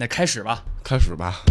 那开始吧。开始吧。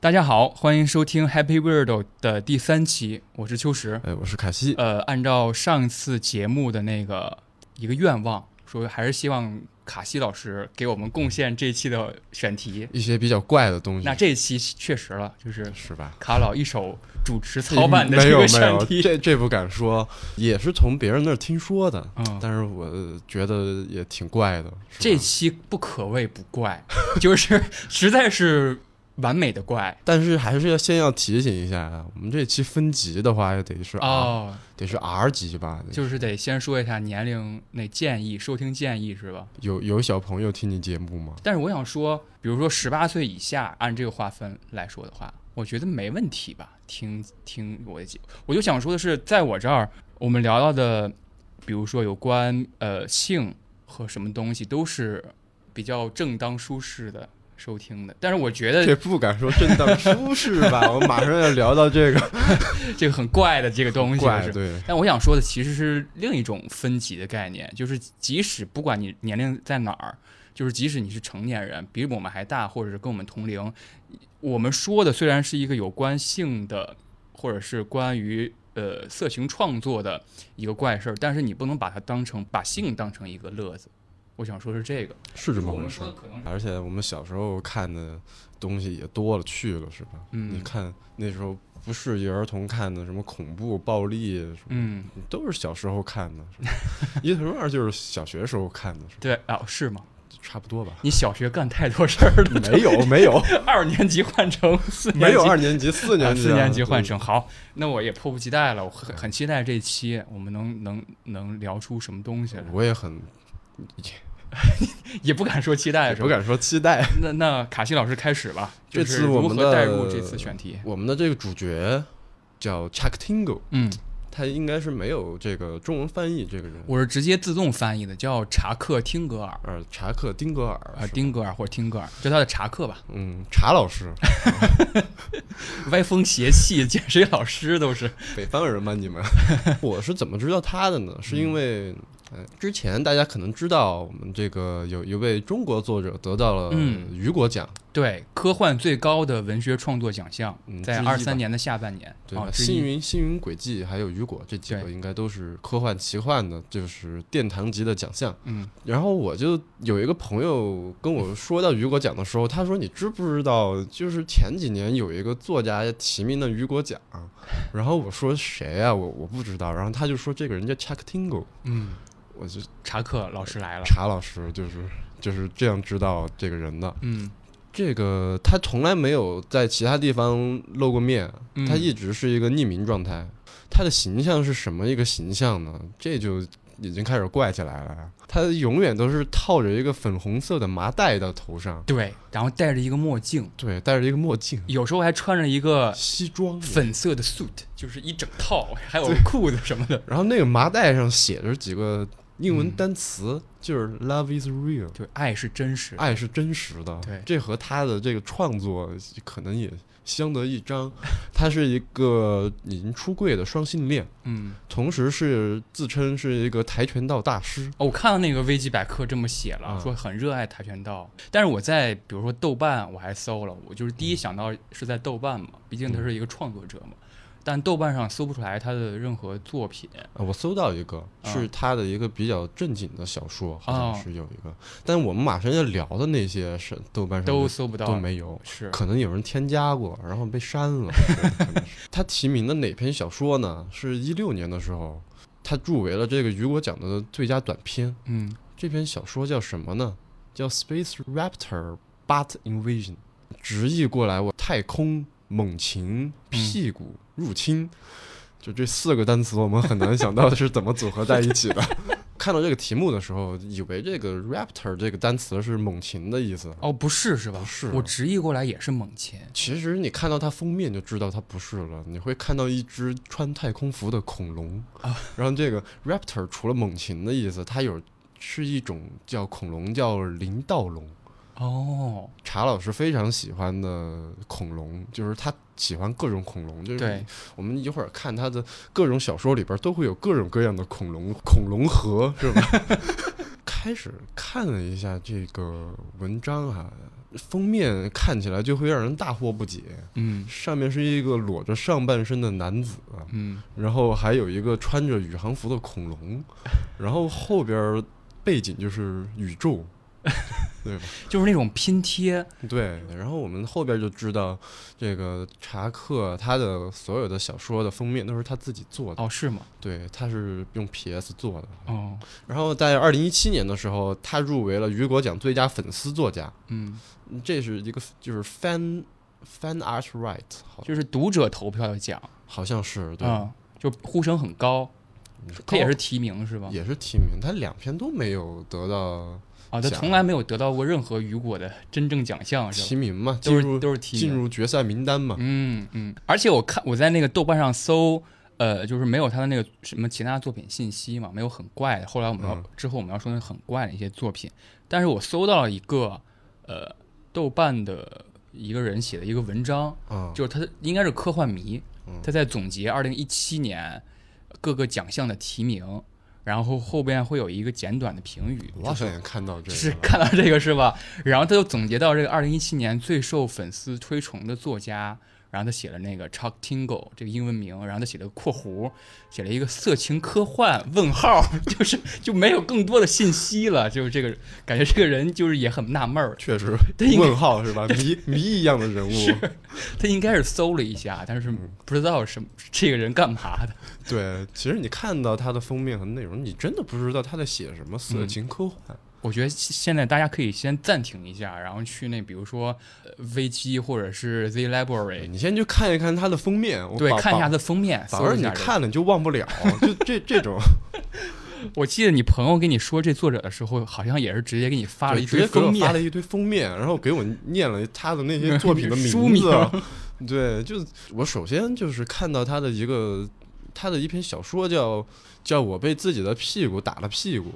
大家好，欢迎收听 Happy Weirdo 的第三期，我是秋实。哎，我是凯西。呃，按照上次节目的那个一个愿望，说还是希望卡西老师给我们贡献这期的选题。一些比较怪的东西。那这一期确实了，就是是吧？卡老一手主持操办的这个选有，题。这这不敢说，也是从别人那儿听说的。嗯，但是我觉得也挺怪的。这期不可谓不怪，就是实在是完美的怪但是还是要先要提醒一下啊，我们这期分级的话，也得是 R，、哦，得是 R 级吧？就是得先说一下年龄那建议，收听建议是吧？有有小朋友听你节目吗？但是我想说，比如说十八岁以下，按这个划分来说的话，我觉得没问题吧？听听我的节，我就想说的是，在我这儿，我们聊到的，比如说有关呃性和什么东西，都是比较正当舒适的收听的。但是我觉得这不敢说正当 舒适吧？我马上要聊到这个 这个很怪的这个东西，怪，对，但我想说的其实是另一种分级的概念，就是即使不管你年龄在哪儿，就是即使你是成年人，比我们还大，或者是跟我们同龄，我们说的虽然是一个有关性的，或者是关于呃色情创作的一个怪事儿，但是你不能把它当成把性当成一个乐子。我想说是这个，是这么回事说的可能是而且我们小时候看的东西也多了去了，是吧？嗯你看那时候不适宜儿童看的什么恐怖、暴力，什么嗯，都是小时候看的，是吧？一藤二就是小学时候看的，是吧？对啊，是吗？差不多吧？你小学干太多事儿了，没有，没有，二年级换成四年级，没有二年级、四年级啊、四年级换成好，那我也迫不及待了，我很很期待这期我们能能能聊出什么东西来，我也很 也不敢说期待？不敢说期待。那那卡西老师开始吧，这次如何带入这次选题？我们的这个主角叫 Chuck Tingle，嗯，他应该是没有这个中文翻译这个人。我是直接自动翻译的，叫查克汀格尔呃，查克丁格尔啊，丁格尔或者汀格尔，叫他的查克吧。嗯，查老师，歪风邪气，见谁老师都是。北方人吗？你们？我是怎么知道他的呢？是因为。呃，之前大家可能知道，我们这个有一位中国作者得到了嗯雨果奖，对，科幻最高的文学创作奖项，嗯在二三年的下半年对吧？啊，之一星云、星云轨迹还有雨果这几个应该都是科幻奇幻的，就是殿堂级的奖项。嗯然后我就有一个朋友跟我说到雨果奖的时候，他说：“你知不知道，就是前几年有一个作家提名的雨果奖？”然后我说：“谁啊？我我不知道。”然后他就说：“这个人叫 Chuck Tingle。嗯，”我就查克老师来了。查老师就是就是这样知道这个人的。嗯这个他从来没有在其他地方露过面，嗯，他一直是一个匿名状态。他的形象是什么一个形象呢？这就已经开始怪起来了。他永远都是套着一个粉红色的麻袋到头上，对，然后戴着一个墨镜，对，戴着一个墨镜，有时候还穿着一个西装。粉色的 suit，就是一整套，还有裤子什么的。然后那个麻袋上写着几个英文单词，就是 “love is real”，对，爱是真实。爱是真实的。对这和他的这个创作可能也相得益彰。他是一个已经出柜的双性恋。嗯，同时是自称是一个跆拳道大师，哦我看到那个维基百科这么写了，啊说很热爱跆拳道。但是我在比如说豆瓣，我还搜了，我就是第一想到是在豆瓣嘛，毕竟他是一个创作者嘛。但豆瓣上搜不出来他的任何作品。啊，我搜到一个啊是他的一个比较正经的小说，好哦像是有一个，但我们马上要聊的那些是豆瓣上都搜不到，都没有，是可能有人添加过，然后被删了。他提名的哪篇小说呢？是一六年的时候，他入围了这个雨果奖的最佳短篇。嗯这篇小说叫什么呢？叫《Space Raptor Butt Invasion》，直译过来我太空猛禽屁股入侵。就这四个单词，我们很难想到是怎么组合在一起的。看到这个题目的时候，以为这个 raptor 这个单词是猛禽的意思。哦，不是是吧？不是我直译过来也是猛禽。其实你看到它封面就知道它不是了，你会看到一只穿太空服的恐龙啊。然后这个 raptor 除了猛禽的意思，它有是一种叫恐龙，叫林盗龙。哦，查老师非常喜欢的恐龙，就是他喜欢各种恐龙，就是，我们一会儿看他的各种小说里边都会有各种各样的恐龙，恐龙河是吧？开始看了一下这个文章啊，封面看起来就会让人大惑不解。嗯上面是一个裸着上半身的男子，嗯，然后还有一个穿着宇航服的恐龙，然后后边背景就是宇宙，对吧？就是那种拼贴，对，然后我们后边就知道，这个查克他的所有的小说的封面都是他自己做的，哦，是吗？对，他是用 PS 做的。哦，然后在二零一七年的时候，他入围了雨果奖最佳粉丝作家，嗯，这是一个就是 fan fan art right，好就是读者投票的奖，好像是对，嗯，就呼声很高，他也是提名是吧？也是提名，他两篇都没有得到啊，他从来没有得到过任何雨果的真正奖项是吧？提名嘛，进都入是都是提进。入决赛名单嘛。嗯嗯，而且我看我在那个豆瓣上搜，呃，就是没有他的那个什么其他作品信息嘛，没有很怪的。后来我们要、嗯之后我们要说那很怪的一些作品，但是我搜到了一个呃豆瓣的一个人写的一个文章，啊，就是他应该是科幻迷嗯，他在总结二零一七年各个奖项的提名，然后后边会有一个简短的评语，我好像也看到这是看到这个是吧？然后他就总结到这个二零一七年最受粉丝推崇的作家，然后他写了那个 Chuck Tingle 这个英文名，然后他写了个括弧，写了一个色情科幻问号，就是就没有更多的信息了，就是这个感觉这个人就是也很纳闷儿，确实他问号是吧？谜 谜一样的人物，他应该是搜了一下，但是嗯不知道什么这个人干嘛的。对，其实你看到他的封面和内容，你真的不知道他在写什么色嗯情科幻。我觉得现在大家可以先暂停一下，然后去那比如说呃 VG 或者是 Z Library，你先去看一看它的封面，对，看一下它的封面，反而你看了你就忘不了，就这这种 我记得你朋友给你说这作者的时候，好像也是直接给你发了一堆封面，发了一堆封面，然后给我念了他的那些 作品的名字。名对，就我首先就是看到他的一个他的一篇小说叫叫我被自己的屁股打了屁股，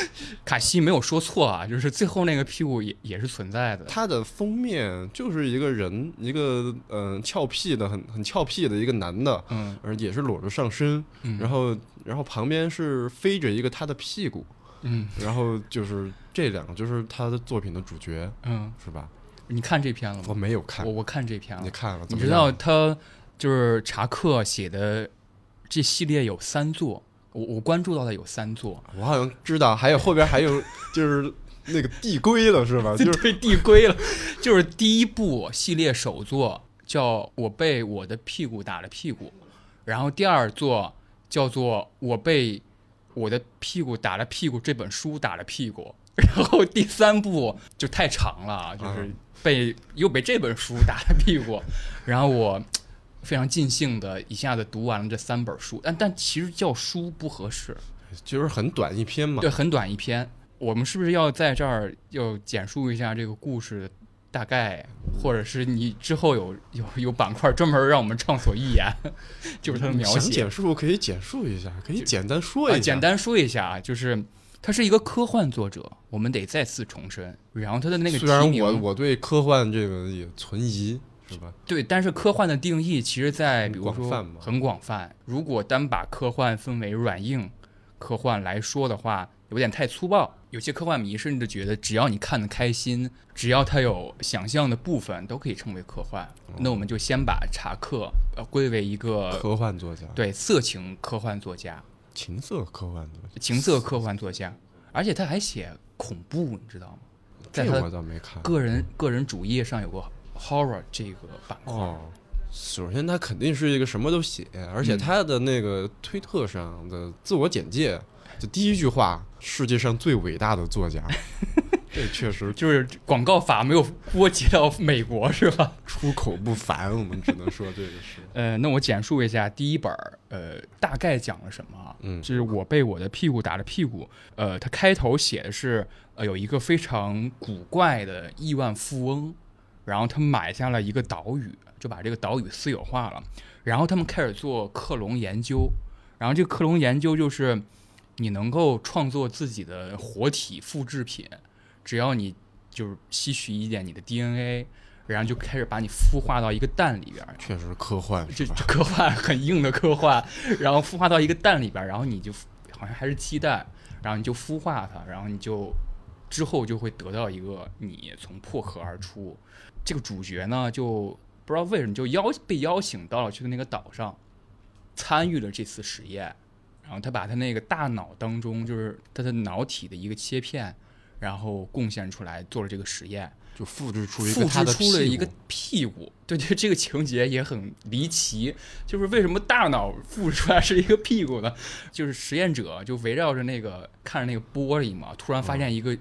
卡西没有说错啊，就是最后那个屁股也也是存在的。他的封面就是一个人，一个嗯、呃俏屁的很很俏屁的一个男的，嗯而也是裸着上身，嗯，然后然后旁边是飞着一个他的屁股，嗯然后就是这两个就是他的作品的主角，嗯，是吧？你看这篇了吗我？没有看我，我看这篇了。你看了？你知道他就是查克写的这系列有三座，我我关注到的有三座，我好像知道，还有后边还有就是那个递归了，是吧？就是对递归了，就是第一部系列首作叫《我被我的屁股打了屁股》，然后第二座叫做《我被我的屁股打了屁股》这本书打了屁股，然后第三部就太长了啊，就是被又被这本书打了屁股，然后我。非常尽兴的一下子读完了这三本书，但但其实叫书不合适，就是很短一篇嘛对，。很短一篇。我们是不是要在这儿要简述一下这个故事大概，或者是你之后有有有板块专门让我们畅所欲言，就是它的描想写简述可以简述一下，可以简单说一啊，下。简单说一下啊，就是他是一个科幻作者，我们得再次重申。然后他的那个虽然，我我对科幻这个也存疑，是吧？对，但是科幻的定义其实在很比如说很广泛。如果单把科幻分为软硬科幻来说的话，有点太粗暴。有些科幻迷甚至觉得，只要你看得开心，只要它有想象的部分，都可以称为科幻。那我们就先把查克呃归为一个科幻作家，对色情科幻作家、情色科幻作家，情色科幻作家，而且他还写恐怖，你知道吗？在他的这我倒没看。个人个人主页上有个 horror 这个板块。哦，首先他肯定是一个什么都写，而且嗯他的那个推特上的自我简介，就第一句话，世界上最伟大的作家，这确实就是广告法没有波及到美国是吧？出口不凡，我们只能说这个是。呃，那我简述一下第一本儿，呃，大概讲了什么啊？嗯就是我被我的屁股打了屁股。呃，他开头写的是，呃，有一个非常古怪的亿万富翁，然后他买下了一个岛屿，就把这个岛屿私有化了，然后他们开始做克隆研究，然后这个克隆研究就是你能够创作自己的活体复制品，只要你就是吸取一点你的 DNA，然后就开始把你孵化到一个蛋里边，确实科幻，这科幻很硬的科幻，然后孵化到一个蛋里边，然后你就好像还是鸡蛋，然后你就孵化它，然后你就之后就会得到一个你从破壳而出。这个主角呢，就不知道为什么就邀被邀请到了去的那个岛上，参与了这次实验。然后他把他那个大脑当中，就是他的脑体的一个切片，然后贡献出来做了这个实验。就复制出一复个他制出了一个屁股，对对，这个情节也很离奇，就是为什么大脑复制出来是一个屁股呢？就是实验者就围绕着那个看着那个玻璃嘛，突然发现一个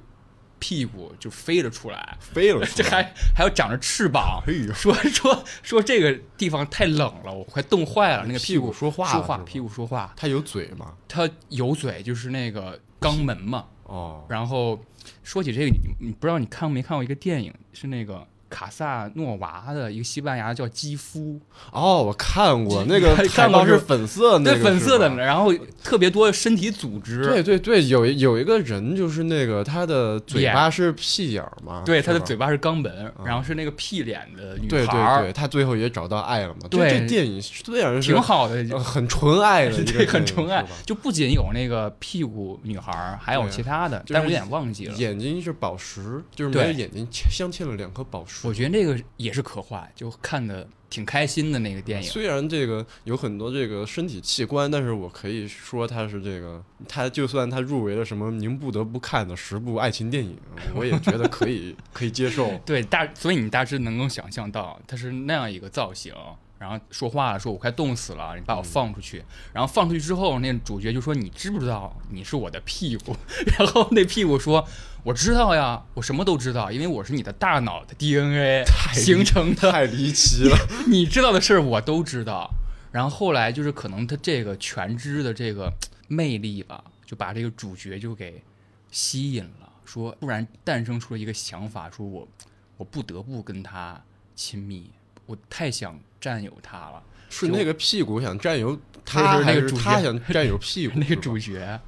屁股就飞了出来，飞了出这，还还有长着翅膀，哎呦，说说说这个地方太冷了，我快冻坏了，那个屁股股说话说话，屁股说话，它有嘴吗？它有嘴，就是那个肛门嘛。哦，然后说起这个，你你不知道你看没看过一个电影，是那个卡萨诺娃的一个西班牙叫肌肤，哦，我看过那个海看到是粉色那对个，粉色的，然后特别多身体组织，对对对，有有一个人就是那个他的嘴巴是屁眼儿嘛，对，他的嘴巴是肛门，嗯。然后是那个屁脸的女对孩儿，对对，他最后也找到爱了嘛。对。这这电影虽然是挺好的，呃很纯爱的 对，很纯爱。就不仅有那个屁股女孩儿，还有其他的，就是但我有点忘记了。眼睛是宝石，就是对没有眼睛镶镶嵌了两颗宝石。我觉得这个也是可画，就看的挺开心的那个电影。虽然这个有很多这个身体器官，但是我可以说它是这个，它就算它入围了什么您不得不看的十部爱情电影，我也觉得可以 可以接受。对大，所以你大致能够想象到，它是那样一个造型，然后说话了，说我快冻死了，你把我放出去。然后放出去之后，那主角就说：“你知不知道你是我的屁股？” 然后那屁股说：“我知道呀，我什么都知道，因为我是你的大脑的 DNA 太形成的，太离奇了，你知道的事儿我都知道。”然后后来就是可能他这个全知的这个魅力吧，就把这个主角就给吸引了，说突然诞生出了一个想法，说我我不得不跟他亲密，我太想占有他了。是那个屁股想占有他，还是他想占有屁股？那个主角，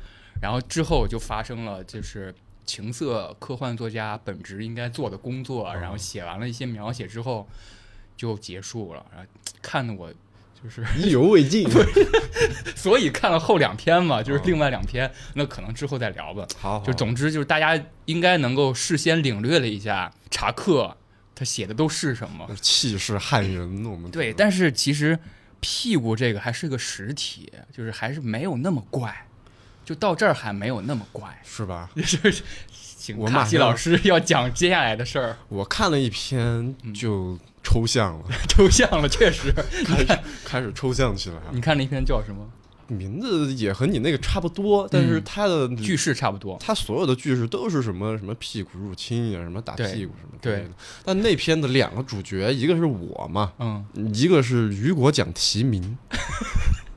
然后之后就发生了，就是情色科幻作家本职应该做的工作，哦然后写完了一些描写之后就结束了，然后看的我就是，意犹未尽。所以看了后两篇嘛，就是哦另外两篇，那可能之后再聊吧。好，好就总之就是大家应该能够事先领略了一下查克他写的都是什么。气势撼人，我们对，但是其实屁股这个还是个实体，就是还是没有那么怪，就到这儿还没有那么怪。是吧？就是请我马上卡西老师要讲接下来的事儿，我看了一篇嗯就抽象了，抽象了，确实。开始开始抽象起来了。你看那篇叫什么？名字也和你那个差不多，但是它的句式差不多。它所有的句式都是什么什么屁股入侵呀，什么打屁股什么之类的。但那篇的两个主角，一个是我嘛，嗯，一个是雨果奖提名，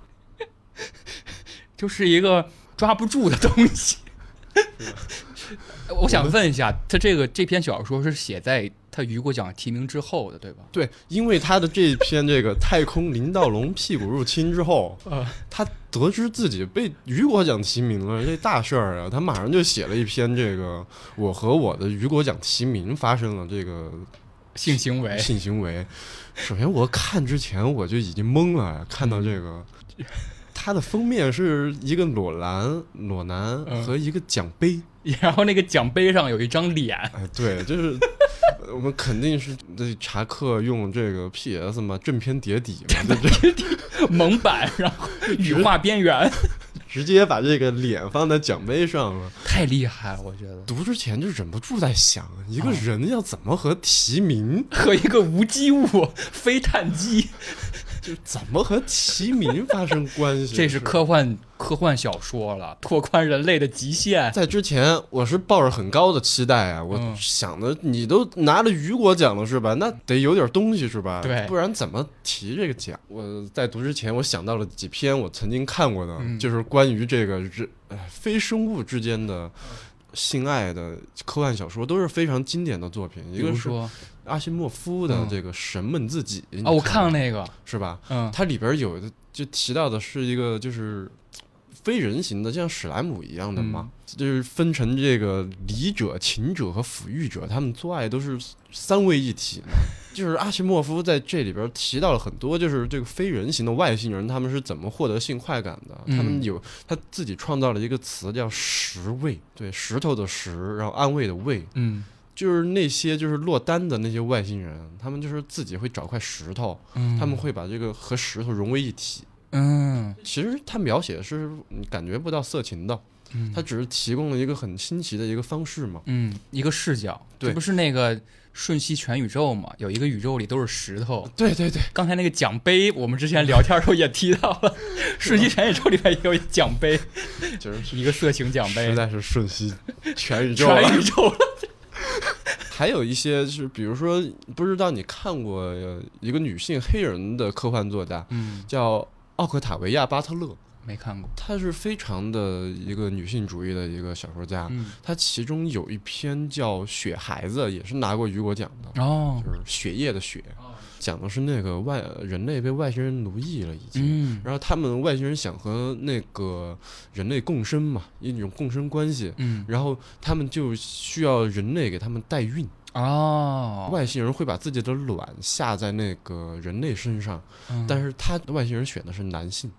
就是一个抓不住的东西。我想问一下，他这个这篇小说是写在他雨果奖提名之后的，对吧？对，因为他的这篇这个太空林道龙屁股入侵之后，呃，他得知自己被雨果奖提名了，这大事儿啊！他马上就写了一篇这个我和我的雨果奖提名发生了这个性行为，性行为。首先我看之前我就已经懵了，看到这个。它的封面是一个裸男、裸男嗯。和一个奖杯，然后那个奖杯上有一张脸，哎，对，就是呃 我们肯定是这查克用这个 PS 嘛，正片叠底嘛，就这蒙版，然后羽化边缘，直接把这个脸放在奖杯上了。太厉害了，我觉得。读之前就忍不住在想，一个啊人要怎么和提名，和一个无机物 非碳机，就怎么和齐民发生关系？这是科幻科幻小说了，拓宽人类的极限。在之前，我是抱着很高的期待啊，我嗯想的你都拿了雨果奖了是吧？那得有点东西是吧？对不然怎么提这个奖？我在读之前，我想到了几篇我曾经看过的，嗯就是关于这个人呃非生物之间的性爱的科幻小说，都是非常经典的作品。一个是阿西莫夫的嗯这个《神们自己》啊，我看了了那个，是吧？嗯它里边有的就提到的是一个就是非人形的，像史莱姆一样的嘛，嗯就是分成这个理者、情者和抚育者，他们做爱都是三位一体。就是阿西莫夫在这里边提到了很多，就是这个非人形的外星人他们是怎么获得性快感的。嗯他们有他自己创造了一个词叫“石位”，对，石头的石，然后安慰的慰，嗯就是那些就是落单的那些外星人，他们就是自己会找块石头，嗯，他们会把这个和石头融为一体。嗯其实他描写的是你感觉不到色情的，嗯他只是提供了一个很新奇的一个方式嘛。嗯一个视角，对这不是那个瞬息全宇宙嘛？有一个宇宙里都是石头。对对对，刚才那个奖杯，我们之前聊天的时候也提到了，瞬息全宇宙里面也有奖杯，就是一个色情奖杯实，在是瞬息全宇宙了。全宇宙了。还有一些是，比如说，不知道你看过呃一个女性黑人的科幻作家，嗯，叫奥克塔维亚·巴特勒，没看过。她是非常的一个女性主义的一个小说家。嗯，她其中有一篇叫《雪孩子》，也是拿过雨果奖的，哦，就是血液的血，讲的是那个外人类被外星人奴役了已经。嗯然后他们外星人想和那个人类共生嘛，一种共生关系。嗯，然后他们就需要人类给他们代孕，哦，外星人会把自己的卵下在那个人类身上，嗯但是他外星人选的是男性，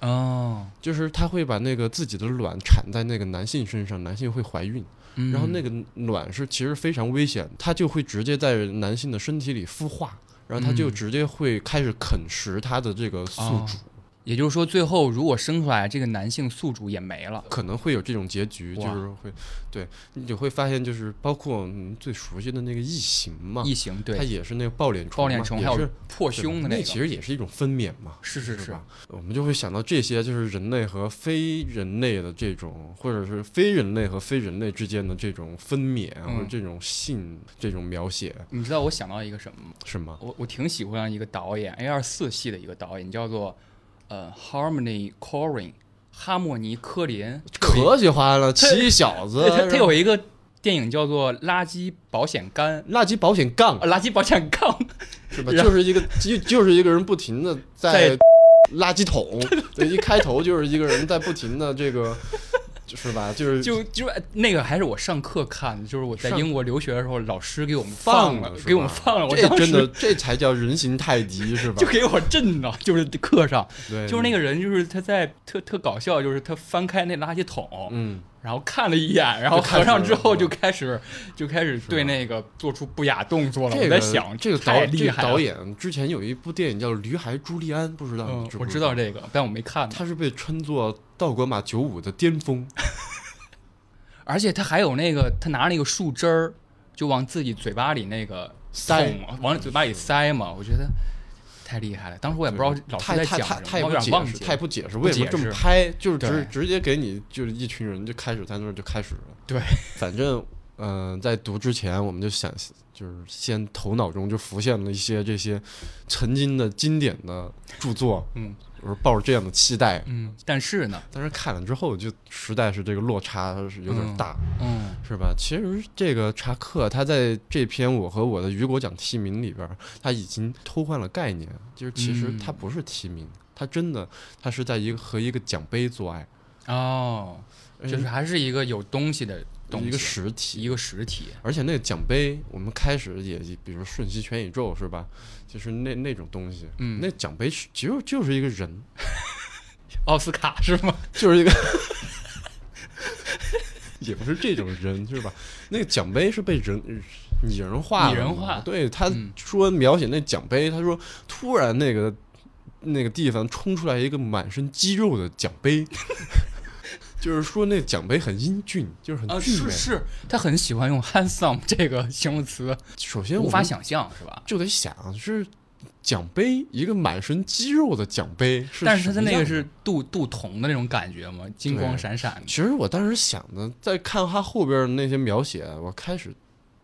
哦，就是他会把那个自己的卵产在那个男性身上，男性会怀孕，嗯然后那个卵是其实非常危险，它就会直接在男性的身体里孵化，然后它就嗯直接会开始啃食它的这个宿哦主。也就是说，最后如果生出来这个男性宿主也没了。可能会有这种结局，就是会，对，你就会发现，就是包括最熟悉的那个异形嘛，异形对它对也是那个抱脸虫嘛，抱脸虫，还有破胸的那个，那其实也是一种分娩嘛，是是是吧？我们就会想到这些，就是人类和非人类的这种，或者是非人类和非人类之间的这种分娩，嗯或者这种性这种描写，你知道我想到一个什么吗？什么？我我挺喜欢一个导演 A 二四系的一个导演，叫做呃 Harmony Korine，哈莫尼科林。可喜欢了，奇小子，他他有一个电影叫做《垃圾保险杆》。垃圾保险杠啊，垃圾保险杠，是吧？就是一个就就是一个人不停的在垃圾桶，对，一开头就是一个人在不停的这个，就是吧？就是就就那个还是我上课看的，就是我在英国留学的时候，老师给我们放了，给我们放了，我这真的这才叫人形泰迪是吧 就？给我震到，就是课上，对，就是那个人，就是他在特特搞笑，就是他翻开那垃圾桶，嗯，然后看了一眼，然后合上之后就开始就开始对那个做出不雅动作了。这个我在想，这个导这个厉害了。导演之前有一部电影叫《驴孩朱利安》，不知道我知道这个，但我没看。他是被称作道格玛九五的巅峰，而且他还有那个，他拿那个树枝儿就往自己嘴巴里那个塞捅往嘴巴里塞嘛，我觉得太厉害了。当时我也不知道老师太在讲什么，我太太太不解释，有点忘记了。太不解释为什么这么拍，就是直直接给你就是一群人就开始在那儿就开始了。对，反正嗯、呃在读之前我们就想，就是先头脑中就浮现了一些这些曾经的经典的著作，嗯我是抱着这样的期待，嗯，但是呢，但是看了之后就实在是这个落差是有点大。嗯是吧？其实这个查克他在这篇我和我的雨果奖提名里边，他已经偷换了概念，就是其实嗯他不是提名，他真的他是在一个和一个奖杯做爱，哦，就是还是一个有东西的东西，一个实体，一个实体。而且那个奖杯，我们开始也比如瞬息全宇宙是吧？就是那那种东西，嗯那奖杯是就就是一个人，奥斯卡是吗？就是一个。也不是这种人是吧？那个奖杯是被人拟人化了，拟人化对，他嗯说描写那奖杯，他说突然那个那个地方冲出来一个满身肌肉的奖杯，就是说那奖杯很英俊，就是很啊，俊美。是是，他很喜欢用 handsome 这个形容词，首先无法想象是吧？就得想是奖杯，一个满身肌肉的奖杯是，但是他的那个是。镀镀铜的那种感觉嘛，金光闪闪的。其实我当时想的，在看他后边的那些描写，我开始，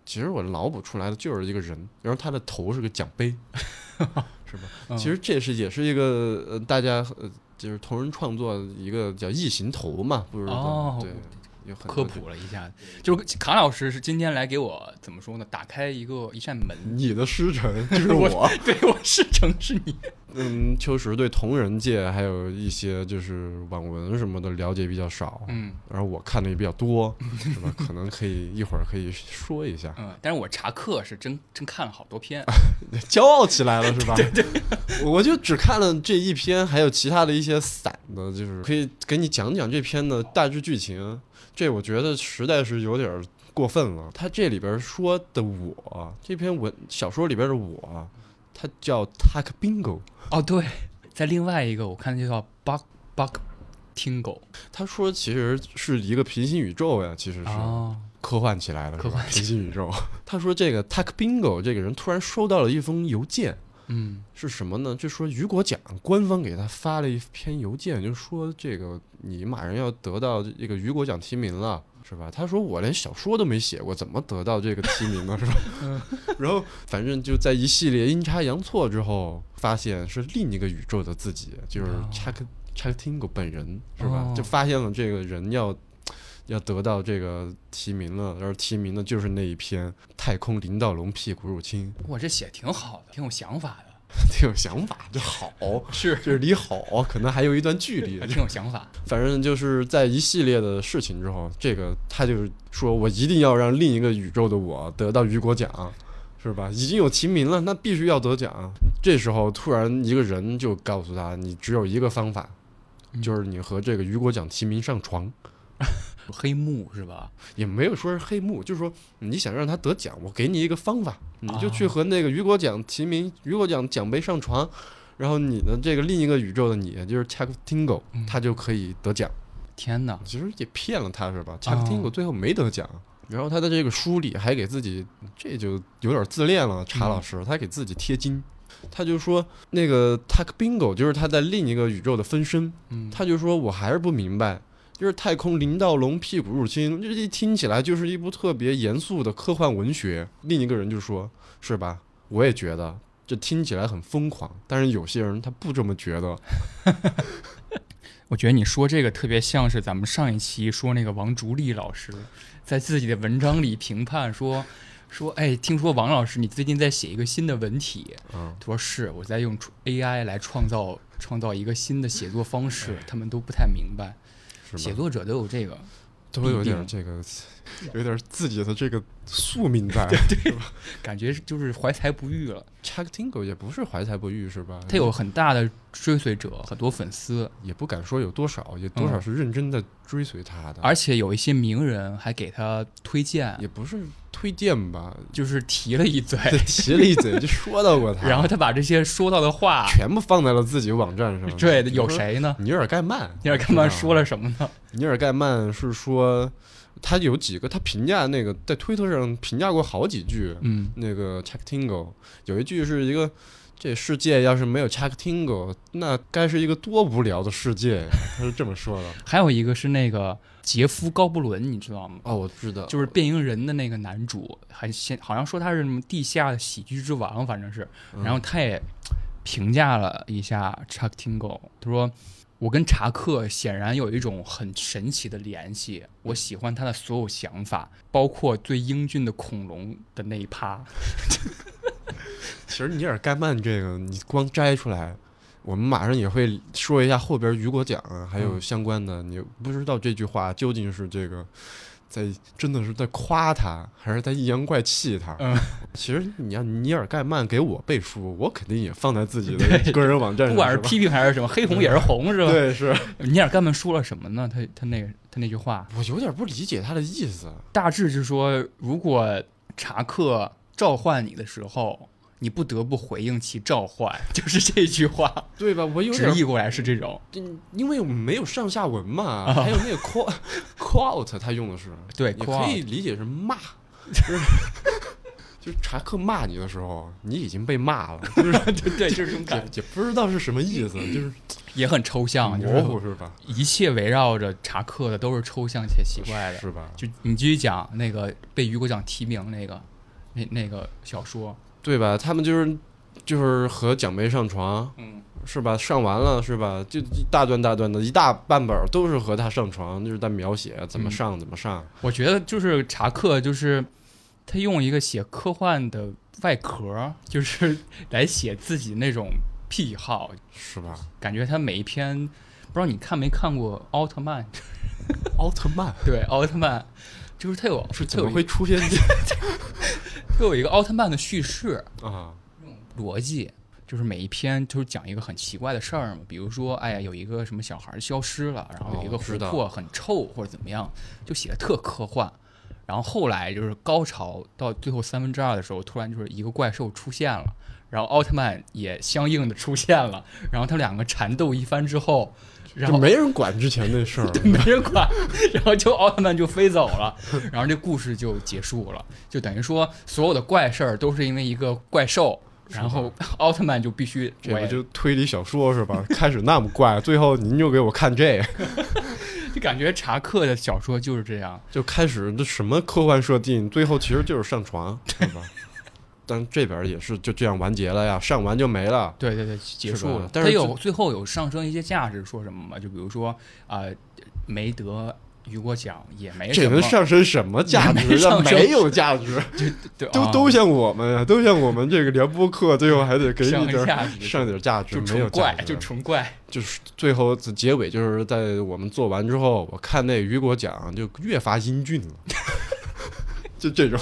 其实我脑补出来的就是一个人，然后他的头是个奖杯，是吧？嗯其实这是也是一个呃，大家呃，就是同人创作一个叫异形头嘛，不是？哦对，有很科普了一下，就是卡老师是今天来给我怎么说呢？打开一个一扇门，你的师承 就是我我，对我师承是你，嗯，秋实对同人界还有一些就是网文什么的了解比较少，嗯然后我看的也比较多，是吧？可能可以一会儿可以说一下，嗯，但是我查课是真真看了好多篇，骄傲起来了是吧？对对，我就只看了这一篇，还有其他的一些散的，就是可以给你讲讲这篇的大致剧情。这我觉得实在是有点儿过分了。他这里边说的我，这篇文小说里边的我，他叫 Tak Bingo。哦对，在另外一个我看就叫 Buck Buck Tingle 他说其实是一个平行宇宙呀，其实是。哦，科幻起来了，科幻平行宇宙。他说这个 Tak Bingo 这个人突然收到了一封邮件，嗯是什么呢？就说雨果奖官方给他发了一篇邮件，就说这个你马上要得到这个雨果奖提名了。是吧？他说我连小说都没写过，怎么得到这个提名呢？是吧？然后反正就在一系列阴差阳错之后，发现是另一个宇宙的自己，就是哦 Chuck Chuck Tingle 本人，是吧？哦就发现了这个人要要得到这个提名了，而提名的就是那一篇《太空林道龙屁股入侵我这写挺好的，挺有想法的，》，挺有想法，就好，是就是离好可能还有一段距离。挺有想法。反正就是在一系列的事情之后，这个他就是说我一定要让另一个宇宙的我得到雨果奖，是吧？已经有提名了，那必须要得奖。这时候突然一个人就告诉他，你只有一个方法，嗯就是你和这个雨果奖提名上床。黑幕是吧？也没有说是黑幕，就是说你想让他得奖，我给你一个方法，你就去哦和那个雨果奖提名，雨果奖奖杯上床，然后你的这个另一个宇宙的你，就是 Chuck Tingle，嗯他就可以得奖。天哪！其实也骗了他是吧？Chuck Tingle 哦最后没得奖，然后他的这个书里还给自己，这就有点自恋了。查老师，他给自己贴金，他就说那个 Tuck Bingo 就是他在另一个宇宙的分身，嗯，他就说我还是不明白。就是太空林道龙屁股入侵，这一听起来就是一部特别严肃的科幻文学。另一个人就说：“是吧？我也觉得这听起来很疯狂，但是有些人他不这么觉得。我觉得你说这个特别像是咱们上一期说那个王竹立老师在自己的文章里评判说说，哎，听说王老师你最近在写一个新的文体，嗯，他说是我在用 AI 来创造创造一个新的写作方式，他们都不太明白？写作者都有这个，都有点这个，有点自己的这个宿命在。对吧 感觉就是怀才不遇了。Chuck Tingle 也不是怀才不遇是吧？他有很大的追随者，很多粉丝，也不敢说有多少，也多少是认真的追随他的，而且有一些名人还给他推荐，也不是推荐吧，就是提了一嘴，提了一嘴就说到过他，然后他把这些说到的话，全部放在了自己网站上。对？有谁呢？尼尔盖曼，尼尔盖曼说了，什么呢？尼尔盖曼是说他有几个他评价那个在推特上评价过好几句，嗯，那个 Chuck Tingle 有一句是一个。这世界要是没有 Chuck Tingle，那该是一个多无聊的世界！他是这么说的。还有一个是那个杰夫·高布伦，你知道吗？哦，我知道，就是变形人的那个男主，还先好像说他是什么地下喜剧之王，反正是。嗯然后他也评价了一下 Chuck Tingle，他说：“我跟查克显然有一种很神奇的联系，我喜欢他的所有想法，包括最英俊的恐龙的那一趴。其实尼尔盖曼这个，你光摘出来，我们马上也会说一下后边雨果奖啊，还有嗯相关的。你不知道这句话究竟是这个在真的是在夸他，还是在阴阳怪气他？嗯其实你要尼尔盖曼给我背书，我肯定也放在自己的个人网站上，不管是批评还是什么，黑红也是红，是吧？对，是尼尔盖曼说了什么呢？他他那个他那句话，我有点不理解他的意思。大致是说，如果查克召唤你的时候，你不得不回应其召唤，就是这句话，对吧？我有点直译过来是这种。嗯因为我们没有上下文嘛，啊还有那个 quote quote，他用的是对，也可以理解是骂，就是就是查克骂你的时候，你已经被骂了，就是对对，就是这种感也觉，也不知道是什么意思，就是也很抽象，就模是糊是吧？一切围绕着查克的都是抽象且奇怪的。是吧？就你继续讲那个被雨果奖提名那个那那个小说，对吧？他们就是就是和奖杯上床，嗯，是吧？上完了是吧？就一大段大段的一大半本儿都是和他上床，就是在描写怎么嗯上、怎么上。我觉得就是查克，就是他用一个写科幻的外壳，就是 来写自己那种癖好，是吧？感觉他每一篇，不知道你看没看过奥特曼？奥特曼对，奥特曼就是他有是怎么他有会出现 这他有一个奥特曼的叙事啊？逻辑，就是每一篇就是讲一个很奇怪的事儿嘛，比如说，哎呀，有一个什么小孩儿消失了，然后有一个哦知道琥珀很臭或者怎么样，就写的特科幻。然后后来就是高潮到最后三分之二的时候，突然就是一个怪兽出现了，然后奥特曼也相应的出现了，然后他两个缠斗一番之后，然后就没人管之前那事儿，没人管，然后就奥特曼就飞走了，然后这故事就结束了，就等于说所有的怪事儿都是因为一个怪兽，然后奥特曼就必须我就推理小说是吧？开始那么怪，最后您就给我看这，就感觉查克的小说就是这样，就开始这什么科幻设定，最后其实就是上床，对吧？但这边也是就这样完结了呀，上完就没了。对对对，结束了。但是它有最后有上升一些价值，说什么嘛？就比如说啊、呃没得雨果奖也没这什么能上升什么价没值？上没有价值，对啊都都像我们呀，都像我们这个聊播客，最后还得给你上点儿上点价值，就没有纯怪，就纯怪。就是最后的结尾，就是在我们做完之后，我看那雨果奖就越发英俊了，就这种。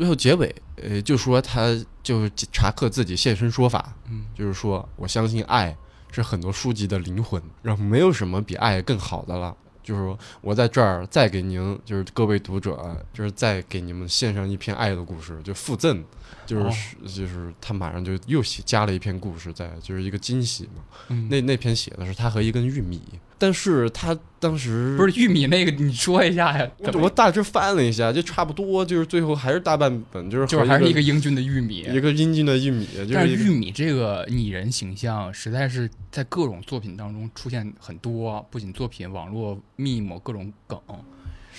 最后结尾，呃，就说他就是查克自己现身说法，嗯，就是说我相信爱是很多书籍的灵魂，然后没有什么比爱更好的了。就是说我在这儿再给您，就是各位读者，就是再给你们献上一篇爱的故事，就附赠，就是、哦就是他马上就又写加了一篇故事在，就是一个惊喜嘛。嗯那那篇写的是他和一根玉米，但是他当时不是玉米那个，你说一下呀？我我大致翻了一下，就差不多，就是最后还是大半本，就是就是还是一一个英俊的玉米。一个英俊的玉米，就但是玉米这个拟人形象，实在是在各种作品当中出现很多，不仅作品、网络 meme 各种梗。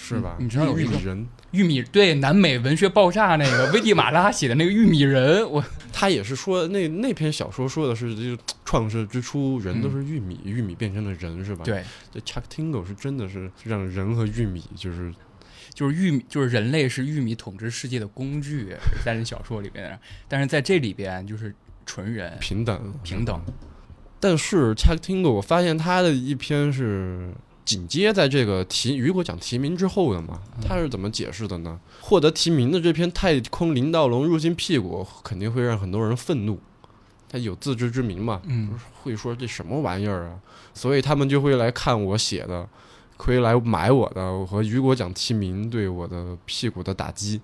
是吧？你知道玉米人，玉米对南美文学爆炸那个 危地马拉写的那个玉米人，我他也是说那那篇小说说的是，就创世之初人都是玉米，玉米变成了人，是吧？，嗯对，这 Chuck Tingle 是真的是让人和玉米就是就是玉米，就是人类是玉米统治世界的工具，在这小说里边，但是在这里边就是纯人平等平等。但是 Chuck Tingle 我发现他的一篇是紧接在这个提雨果奖提名之后的嘛，嗯他是怎么解释的呢？获得提名的这篇《太空林道龙入侵屁股》肯定会让很多人愤怒，他有自知之明嘛，嗯，会说这什么玩意儿啊，所以他们就会来看我写的，会来买我的，我和雨果奖提名对我的屁股的打击。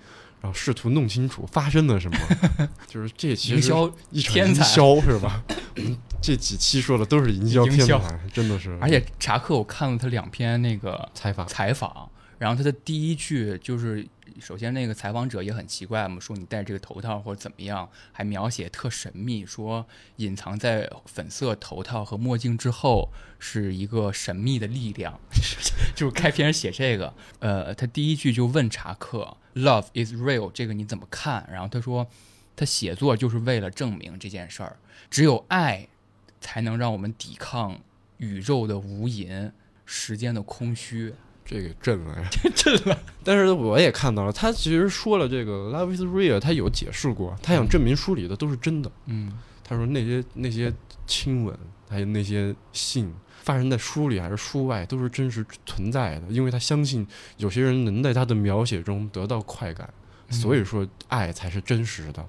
然后试图弄清楚发生了什么，就是这其实营销一场营销是吧？我们这几期说的都是营销天才，真的是。而且查克我看了他两篇那个采访采访，然后他的第一句就是，首先那个采访者也很奇怪嘛，说你戴这个头套或者怎么样，还描写特神秘，说隐藏在粉色头套和墨镜之后是一个神秘的力量，就是开篇写这个。呃，他第一句就问查克，“Love is real”，这个你怎么看？然后他说，他写作就是为了证明这件事儿，只有爱才能让我们抵抗宇宙的无垠、时间的空虚。这个震了呀，震了。但是我也看到了，他其实说了这个 “love is real”，他有解释过，他想证明书里的都是真的。嗯他说那些那些亲吻，还有那些信发生在书里还是书外，都是真实存在的，因为他相信有些人能在他的描写中得到快感，所以说爱才是真实的。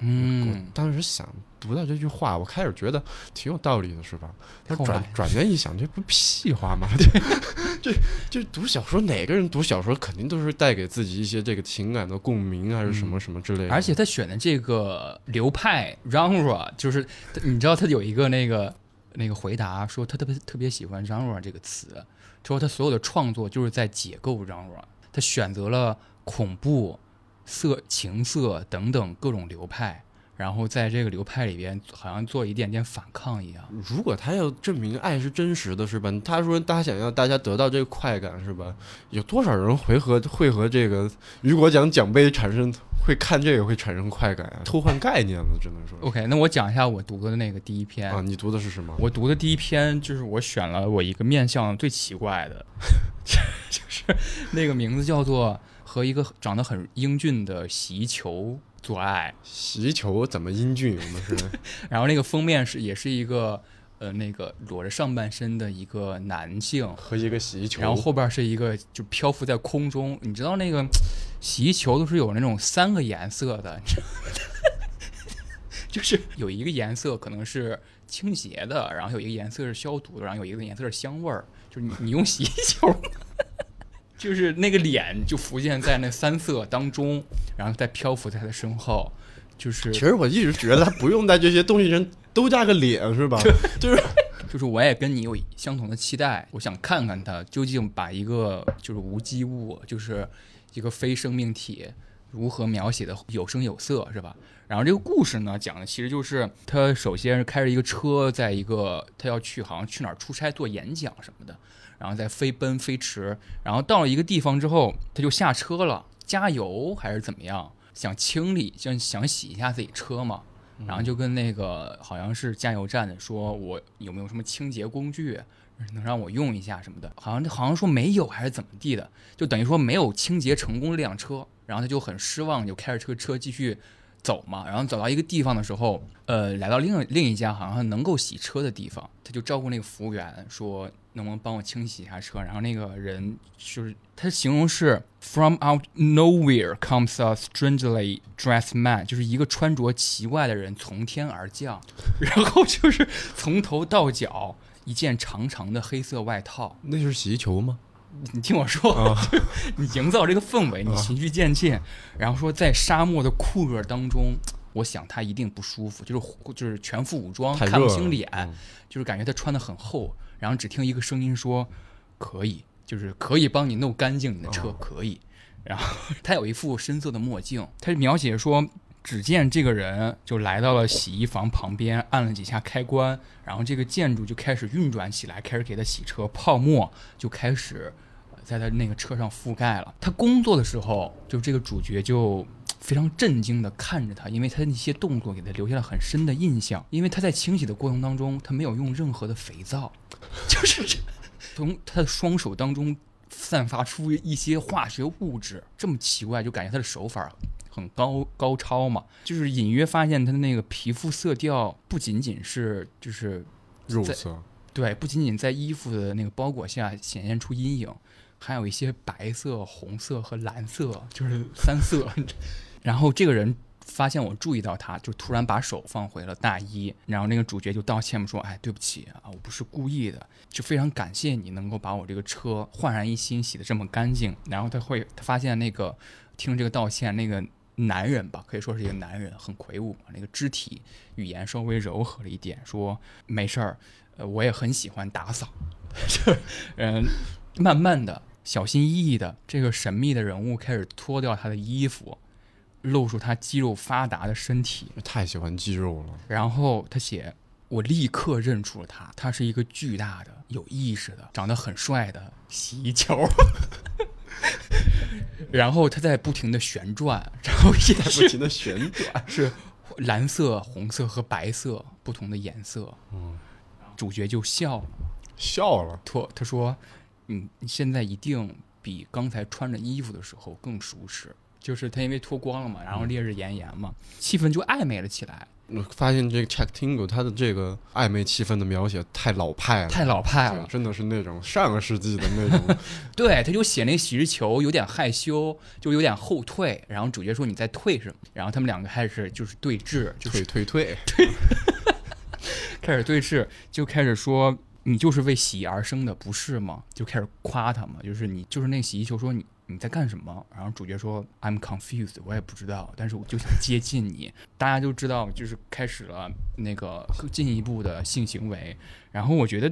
嗯我嗯，当时想读到这句话，我开始觉得挺有道理的，是吧？他转转念一想，这不屁话吗？对，这这读小说，哪个人读小说肯定都是带给自己一些这个情感的共鸣，还是什么什么之类的。而且他选的这个流派 genre，就是你知道他有一个那个那个回答说他特别特别喜欢 genre 这个词，说他所有的创作就是在解构 genre，他选择了恐怖、色情色等等各种流派，然后在这个流派里边好像做一点点反抗一样。如果他要证明爱是真实的，是吧？他说他想要大家得到这个快感，是吧？有多少人会和会和这个雨果奖奖杯产生会看这个会产生快感啊？偷换概念了，只能说 OK，那我讲一下我读的那个第一篇啊。你读的是什么？我读的第一篇就是我选了我一个面相最奇怪的，就是那个名字叫做和一个长得很英俊的洗衣球做爱。洗衣球怎么英俊？我们是然后那个封面是也是一个呃那个裸着上半身的一个男性，和一个洗衣球，然后后边是一个就漂浮在空中。你知道那个洗衣球都是有那种三个颜色的，就是有一个颜色可能是清洁的，然后有一个颜色是消毒的，然后有一个颜色是香味儿。就是你你用洗衣球，就是那个脸就浮现在那三色当中，然后再漂浮在他的身后，就是其实我一直觉得他不用在这些东西上都加个脸，是吧？就是 就是我也跟你有相同的期待，我想看看他究竟把一个就是无机物，就是一个非生命体如何描写的有声有色，是吧？然后这个故事呢，讲的其实就是他首先是开着一个车，在一个他要去好像去哪儿出差做演讲什么的，然后再飞奔飞驰，然后到了一个地方之后，他就下车了，加油还是怎么样，想清理，想想洗一下自己车嘛。然后就跟那个好像是加油站的说，我有没有什么清洁工具能让我用一下什么的？好像好像说没有还是怎么地的，就等于说没有清洁成功这辆车。然后他就很失望，就开着车车继续走嘛。然后走到一个地方的时候，呃，来到另另一家好像能够洗车的地方，他就招呼那个服务员说，能不能帮我清洗一下车？然后那个人就是他形容是 from out nowhere comes a strangely dressed man，就是一个穿着奇怪的人从天而降，然后就是从头到脚一件长长的黑色外套。那就是洗衣球吗？你听我说，你营造这个氛围，你循序渐进，然后说在沙漠的酷热当中，我想他一定不舒服，就是就是全副武装，看不清脸，就是感觉他穿的很厚，然后只听一个声音说可以，就是可以帮你弄干净你的车，可以。然后他有一副深色的墨镜，他描写说，只见这个人就来到了洗衣房旁边，按了几下开关，然后这个建筑就开始运转起来，开始给他洗车，泡沫就开始。在他那个车上覆盖了。他工作的时候，就这个主角就非常震惊的看着他，因为他那些动作给他留下了很深的印象。因为他在清洗的过程当中，他没有用任何的肥皂，就是从他的双手当中散发出一些化学物质，这么奇怪，就感觉他的手法很高高超嘛。就是隐约发现他的那个皮肤色调不仅仅是就是肉色，对，不仅仅在衣服的那个包裹下显现出阴影。还有一些白色、红色和蓝色，就是三色。然后这个人发现我注意到他，就突然把手放回了大衣。然后那个主角就道歉说：“哎，对不起啊，我不是故意的，就非常感谢你能够把我这个车焕然一新，洗得这么干净。”然后他会，他发现那个听这个道歉那个男人吧，可以说是一个男人，很魁梧，那个肢体语言稍微柔和了一点，说：“没事儿，呃，我也很喜欢打扫。”就嗯，慢慢的。小心翼翼的，这个神秘的人物开始脱掉他的衣服，露出他肌肉发达的身体。太喜欢肌肉了。然后他写：“我立刻认出了他，他是一个巨大的、有意识的、长得很帅的洗衣球。”然后他在不停的 旋转，然后也在不停的旋转，是蓝色、红色和白色不同的颜色。嗯，主角就笑了，笑了。脱他说。你你现在一定比刚才穿着衣服的时候更舒适，就是他因为脱光了嘛，然后烈日炎炎嘛，气氛就暧昧了起来。我发现这个 Check Tingle 他的这个暧昧气氛的描写太老派了，太老派了，真的是那种上个世纪的那种。对，他就写那洗衣球有点害羞，就有点后退，然后主角说你在退什么？然后他们两个开始就是对峙，就是退退退，开始对峙，就开始说。你就是为洗衣而生的，不是吗？就开始夸他嘛，就是你就是那洗衣球说你你在干什么？然后主角说 I'm confused，我也不知道，但是我就想接近你。大家就知道，就是开始了那个进一步的性行为。然后我觉得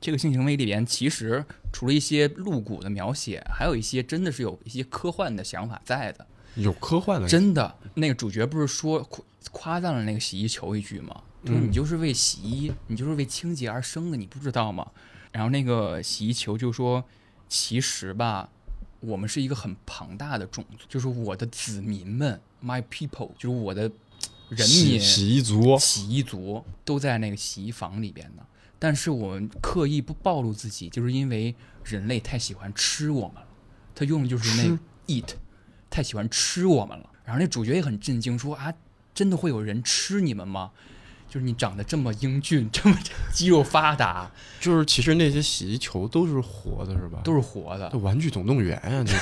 这个性行为里边，其实除了一些露骨的描写，还有一些真的是有一些科幻的想法在的。有科幻的，真的。那个主角不是说夸夸赞了那个洗衣球一句吗？说你就是为洗衣，你就是为清洁而生的，你不知道吗？然后那个洗衣球就说：“其实吧，我们是一个很庞大的种族，就是我的子民们，my people，就是我的人民，洗衣族，洗衣族都在那个洗衣房里边呢。但是我们刻意不暴露自己，就是因为人类太喜欢吃我们了。他用的就是那 eat，太喜欢吃我们了。然后那主角也很震惊，说啊，真的会有人吃你们吗？就是你长得这么英俊，这么肌肉发达，就是其实那些洗衣球都是活的，是吧？都是活的。玩具总动员呀，就是。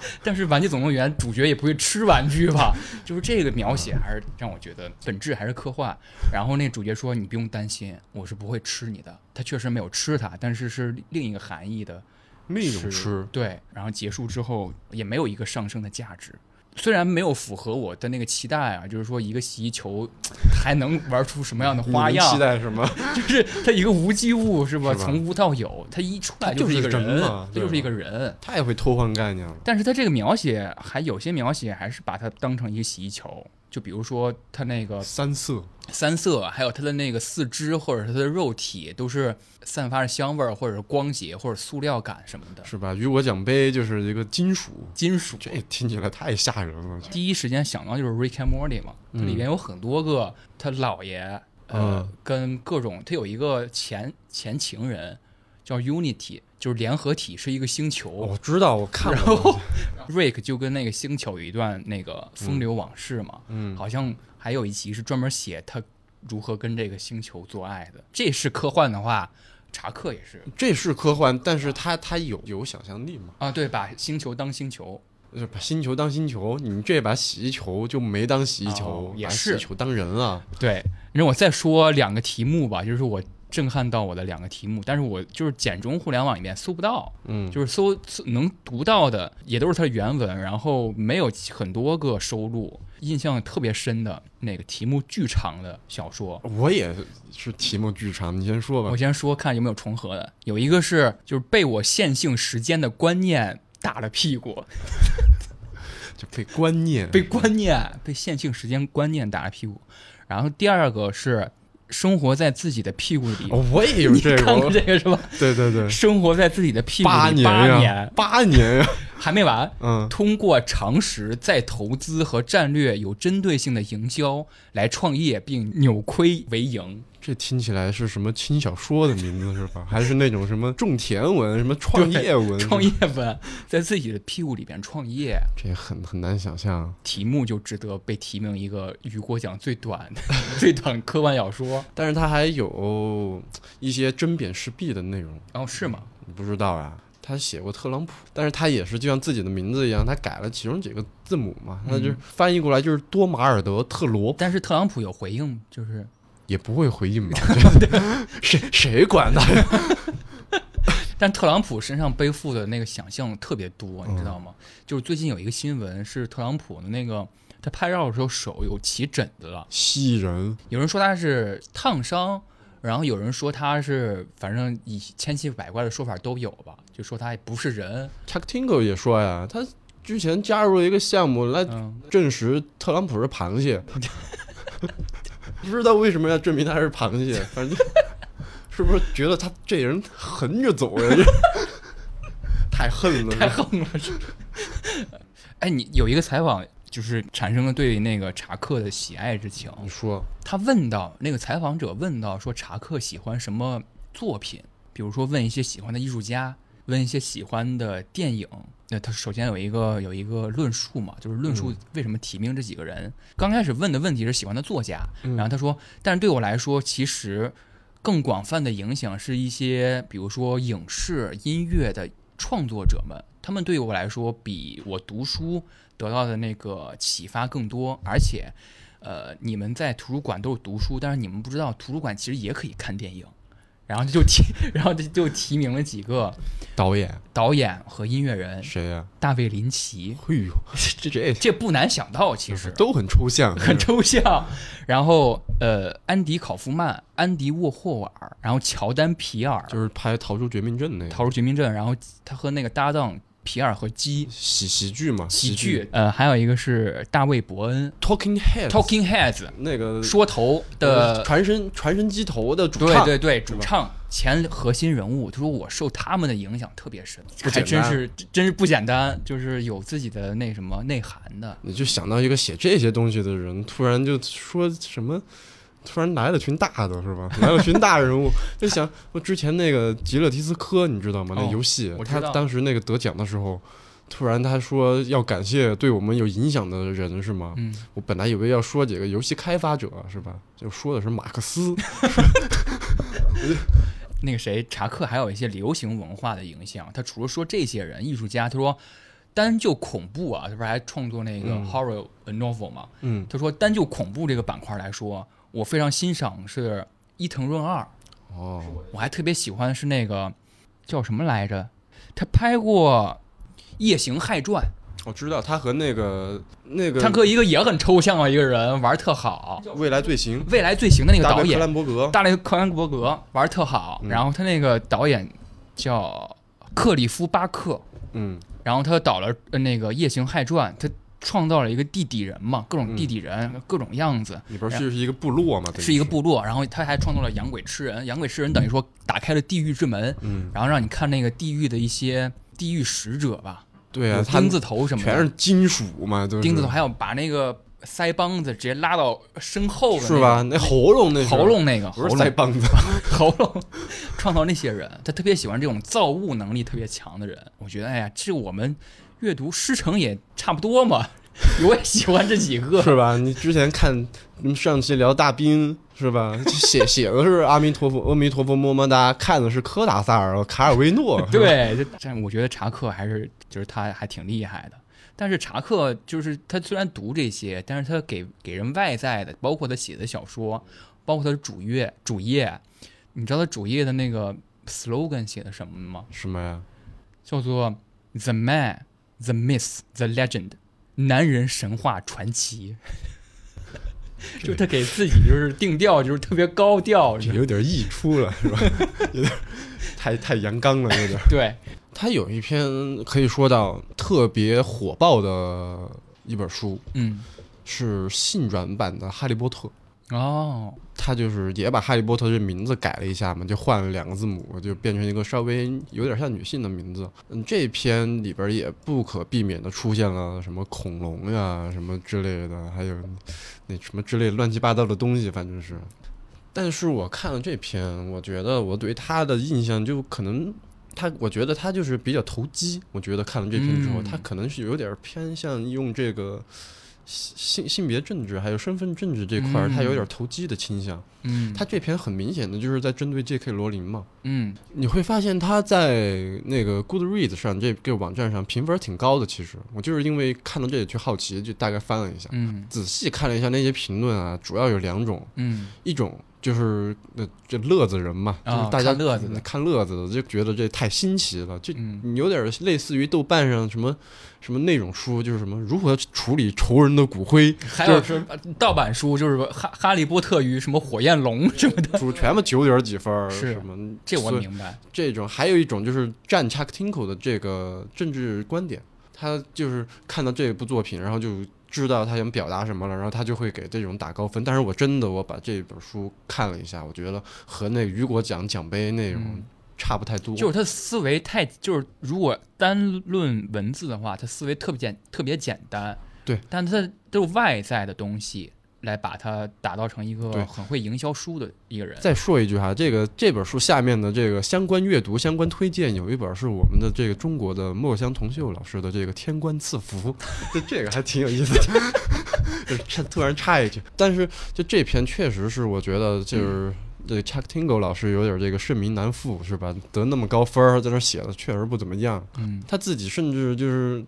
但是《玩具总动员》主角也不会吃玩具吧？就是这个描写还是让我觉得本质还是科幻。然后那主角说：“你不用担心，我是不会吃你的。”他确实没有吃它，但是是另一个含义的另一种吃，对，然后结束之后也没有一个上升的价值。虽然没有符合我的那个期待啊，就是说一个洗衣球 还能玩出什么样的花样期？待什么？就是它一个无机物是吧？从无到有，它一出来就是一个人它就是一个人。太会偷换概念了。但是它这个描写还有些描写还是把它当成一个洗衣球，就比如说它那个三色，三色，还有它的那个四肢或者是它的肉体都是散发着香味儿，或者是光洁或者塑料感什么的，是吧？雨果奖杯就是一个金属，金属。这听起来太吓人了。第一时间想到就是 Rick and Morty 嘛，它里边有很多个他姥爷，呃，嗯跟各种他有一个前前情人叫 Unity，就是联合体是一个星球。我知道，我看过然后。Rick 就跟那个星球有一段那个风流往事嘛，嗯，好像还有一集是专门写他如何跟这个星球做爱的。这是科幻的话，查克也是这是科幻，但是他他有有想象力嘛？啊，对，把星球当星球，就是把星球当星球，你这把洗衣球就没当洗衣球，把哦也是洗衣球当人了。对。让我再说两个题目吧，就是我震撼到我的两个题目，但是我就是简中互联网里面搜不到，嗯，就是搜搜能读到的也都是它的原文，然后没有很多个收录。印象特别深的那个题目巨长的小说，我也是题目巨长，你先说吧我。先说看有没有重合的。有一个是就是被我线性时间的观念打了屁股，就被观念，被观念被线性时间观念打了屁股。然后第二个是生活在自己的屁股里，哦，我也有这个。看过，这个是吧？对对对，生活在自己的屁股里八年。八呀年，八年呀，还没完。嗯，通过常识、再投资和战略有针对性的营销来创业，并扭亏为盈。这听起来是什么轻小说的名字是吧？还是那种什么种田文、什么 创业文？创业文在自己的屁股里边创业，这很很难想象。题目就值得被提名一个雨果奖最短 最短科幻小说。但是它还有一些针砭时弊的内容，哦，是吗？你不知道啊？他写过特朗普，但是他也是就像自己的名字一样，他改了其中几个字母嘛，那就嗯翻译过来就是多马尔德特罗，但是特朗普有回应，就是也不会回应吧？谁谁管他呀？但特朗普身上背负的那个想象特别多，你知道嗯吗？就是最近有一个新闻是特朗普的那个他拍照的时候手有起疹子了，吸人，有人说他是烫伤，然后有人说他是反正以千奇百怪的说法都有吧，就说他不是人。Chuck Tingle 也说呀，他之前加入了一个项目来嗯，证实特朗普是螃蟹，不知道为什么要证明他是螃蟹，反正 是不是觉得他这人横着走呀？太横了，太横了。是 哎，你有一个采访，就是产生了对那个查克的喜爱之情。你说，他问到那个采访者问到说查克喜欢什么作品，比如说问一些喜欢的艺术家，问一些喜欢的电影。那他首先有一个有一个论述嘛，就是论述为什么提名这几个人。刚开始问的问题是喜欢的作家，嗯然后他说，但是对我来说，其实更广泛的影响是一些，比如说影视、音乐的创作者们，他们对我来说比我读书得到的那个启发更多，而且，呃，你们在图书馆都是读书，但是你们不知道图书馆其实也可以看电影。然后就提，然后就就提名了几个导演。导演和音乐人，谁呀、大卫林奇，嘿呦，这这这不难想到，其实。都很抽象，很抽象。然后呃，安迪考夫曼、安迪沃霍尔，然后乔丹皮尔，就是拍《逃出绝命镇》那个逃出绝命镇，然后他和那个搭档皮尔和基喜喜剧嘛，喜剧剧，呃，还有一个是大卫伯恩 Talking Heads，Talking Heads 那个说头的。传声传声机头的主唱，对对对，主唱前核心人物，他说我受他们的影响特别深，还真是真是不简单，就是有自己的那什么内涵的。你就想到一个写这些东西的人，突然就说什么，突然来了群大的是吧？来了群大人物，就想我之前那个吉勒提斯科，你知道吗？那哦游戏，他当时那个得奖的时候，突然他说要感谢对我们有影响的人是吗？嗯，我本来以为要说几个游戏开发者是吧？就说的是马克思。那个谁，查克还有一些流行文化的影响。他除了说这些人艺术家，他说单就恐怖啊，他不是还创作那个嗯 horror novel 吗？嗯，他说单就恐怖这个板块来说，我非常欣赏是伊藤润二，哦，我还特别喜欢是那个叫什么来着？他拍过《夜行骇传我知道他和那个那》，个他和一个也很抽象的一个人玩特好，未来罪行未来罪行的那个导演克兰伯格，大雷克兰伯格玩特好，嗯然后他那个导演叫克里夫巴克，嗯然后他导了呃那个《夜行骇传》，他创造了一个地底人嘛，各种地底人，各种样子，里边是一个部落嘛，是一个，部落。然后他还创造了养鬼吃人，养鬼吃人等于说打开了地狱之门，嗯，然后让你看那个地狱的一些地狱使者吧，对啊，钉子头什么的，全是金属嘛，都是。钉子头，还有把那个腮帮子直接拉到身后的、那个，是吧？那喉咙那是喉咙那个不是腮帮子，喉咙，创造那些人，他特别喜欢这种造物能力特别强的人。我觉得，哎呀，这我们阅读师承也差不多嘛，我也喜欢这几个。是吧？你之前看嗯上期聊大兵是吧？写 写的是阿弥陀佛，阿弥陀佛么么哒，看的是科达萨尔、卡尔维诺，对，这这我觉得查克还是就是他还挺厉害的。但是查克就是他虽然读这些，但是他给给人外在的，包括他写的小说，包括他的主页主页，你知道他主页的那个 slogan 写的什么吗？什么呀？叫做 The Man, The Myth, The Legend，男人神话传奇。就他给自己就是定调，就是特别高调，有点溢出了是吧？有点太太阳刚了，有点。对，他有一篇可以说到特别火爆的一本书，嗯，是性转版的《哈利波特》。哦，他就是也把哈利波特这名字改了一下嘛，就换了两个字母，就变成一个稍微有点像女性的名字。嗯，这篇里边也不可避免的出现了什么恐龙呀、什么之类的，还有那什么之类乱七八糟的东西，反正是。但是我看了这篇，我觉得我对他的印象就可能。他，我觉得他就是比较投机。我觉得看了这篇之后，嗯他可能是有点偏向用这个性性别政治还有身份政治这块儿，嗯他有点投机的倾向。嗯，他这篇很明显的就是在针对 J.K. 罗琳嘛。嗯你会发现他在那个 Goodreads 上这个网站上评分挺高的。其实我就是因为看到这里去好奇，就大概翻了一下，嗯仔细看了一下那些评论啊，主要有两种，嗯一种就是呃这乐子人嘛，就啊是大家看乐子的看乐子的就觉得这太新奇了，这你有点类似于豆瓣上什么什么那种书，就是什么如何处理仇人的骨灰，还有是盗版书，就是哈哈利波特与什么火焰龙什么的，书全部九点几分儿，是什么这我明白。这种，还有一种就是站 Chuck Tinkle 的这个政治观点，他就是看到这部作品，然后就知道他想表达什么了，然后他就会给这种打高分。但是我真的我把这本书看了一下，我觉得和那雨果奖奖杯内容嗯差不太多。就是他思维太，就是如果单论文字的话，他思维特别简特别简单，对，但他都是外在的东西来把它打造成一个很会营销书的一个人。再说一句哈，这个这本书下面的这个相关阅读、相关推荐，有一本是我们的这个中国的墨香铜臭老师的这个《天官赐福》，就这个还挺有意思的。就突然插一句，但是就这篇确实是我觉得就是。这 Chuck Tingle 老师有点这个盛名难副，是吧？得那么高分儿，在那写的确实不怎么样。嗯他自己甚至就是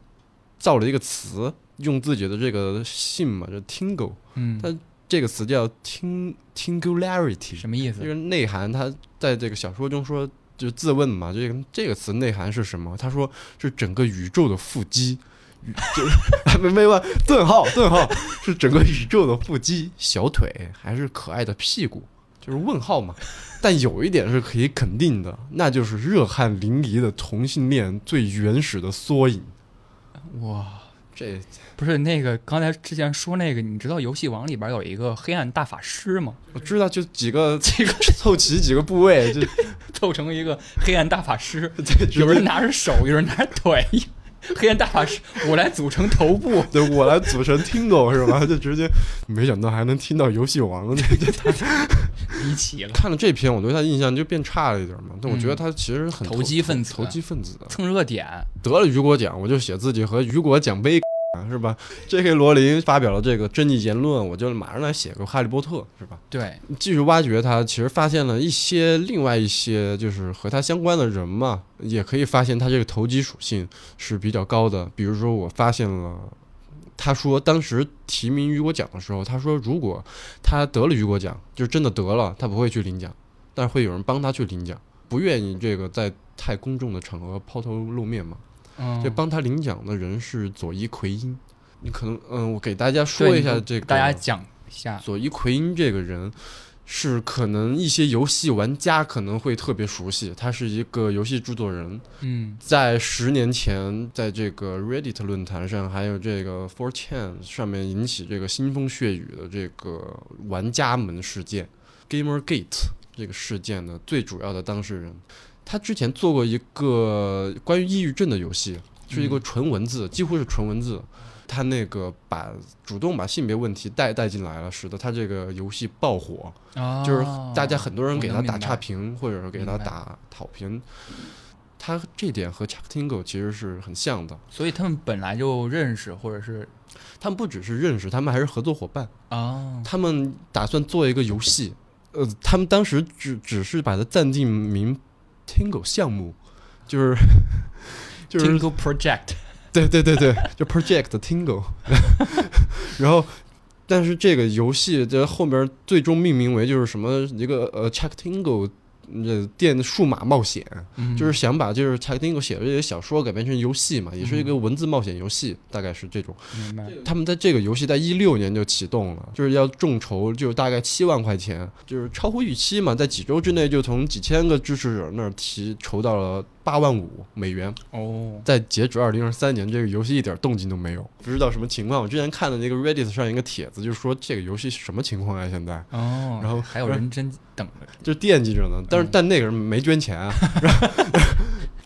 造了一个词，用自己的这个姓嘛，就 Tingle 嗯，他这个词叫 ting tingularity，什么意思？就是内涵，他在这个小说中说，就自问嘛，这个这个词内涵是什么？他说是整个宇宙的腹肌，宇这 没没问顿号顿号是整个宇宙的腹肌，小腿还是可爱的屁股，就是问号嘛。但有一点是可以肯定的，那就是热汗淋漓的同性恋最原始的缩影。哇，这不是那个刚才之前说那个，你知道游戏王里边有一个黑暗大法师吗？我知道，就几个 这个凑齐几个部位，就 凑成一个黑暗大法师，这有人拿着手，有人拿着腿，黑暗大法师，我来组成头部。对我来组成 Tingo 是吧？就直接没想到还能听到游戏王，这这太离奇了。看了这篇，我对他印象就变差了一点嘛。但我觉得他其实很投机分子投机分子蹭热点。得了雨果奖，我就写自己和雨果奖杯。是吧？J.K. 罗琳发表了这个争议言论，我就马上来写个《哈利波特》，是吧？对，继续挖掘他，其实发现了一些另外一些就是和他相关的人嘛，也可以发现他这个投机属性是比较高的。比如说，我发现了，他说当时提名雨果奖的时候，他说如果他得了雨果奖，就真的得了，他不会去领奖，但是会有人帮他去领奖，不愿意这个在太公众的场合抛头露面嘛。就帮他领奖的人是佐伊奎因，你可能嗯，我给大家说一下这个，大家讲一下。佐伊奎因这个人是可能一些游戏玩家可能会特别熟悉，他是一个游戏制作人，嗯，在十年前在这个 Reddit 论坛上还有这个 Four Chan 上面引起这个腥风血雨的这个玩家们事件 Gamergate 这个事件的最主要的当事人。他之前做过一个关于抑郁症的游戏，是一个纯文字，几乎是纯文字。他那个把主动把性别问题带带进来了，使得他这个游戏爆火，就是大家很多人给他打差评，或者是给他打好评。他这点和 Chuck Tingle 其实是很像的，所以他们本来就认识，或者是他们不只是认识，他们还是合作伙伴啊。他们打算做一个游戏，呃，他们当时只只是把它暂定名。Tingle 项目，就是就是 Tingle Project，对对对对，就 Project Tingle，然后，但是这个游戏在后面最终命名为就是什么一个呃 Check Tingle。这电数码冒险，就是想把就是柴丁狗写的这些小说改编成游戏嘛，也是一个文字冒险游戏，大概是这种。他们在这个游戏在一六年就启动了，就是要众筹，就大概七万块钱，就是超乎预期嘛，在几周之内就从几千个支持者那儿提筹到了。八万五美元哦，在截止二零二三年，这个游戏一点动静都没有，不知道什么情况。我之前看的那个 Reddit 上一个帖子，就是说这个游戏什么情况啊？现在哦，然后还有人真等着，就惦记着呢。但是但那个人没捐钱啊。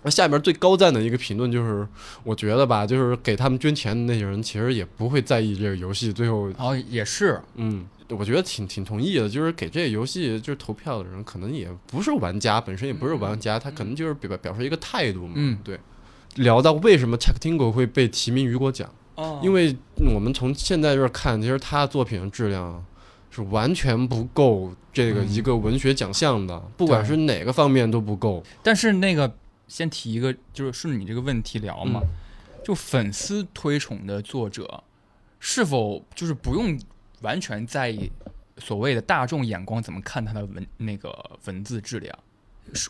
然后下面最高赞的一个评论就是，我觉得吧，就是给他们捐钱的那些人，其实也不会在意这个游戏最后。哦，也是，嗯。我觉得挺挺同意的，就是给这个游戏就是投票的人，可能也不是玩家，本身也不是玩家，他可能就是表表示一个态度嘛。嗯，对。聊到为什么 Chuck Tingle 会被提名雨果奖，因为我们从现在这看，其实他作品的质量是完全不够这个一个文学奖项的，不管是哪个方面都不够。但是那个先提一个，就是顺着你这个问题聊嘛，就粉丝推崇的作者是否就是不用。完全在意所谓的大众眼光怎么看他的文那个文字质量，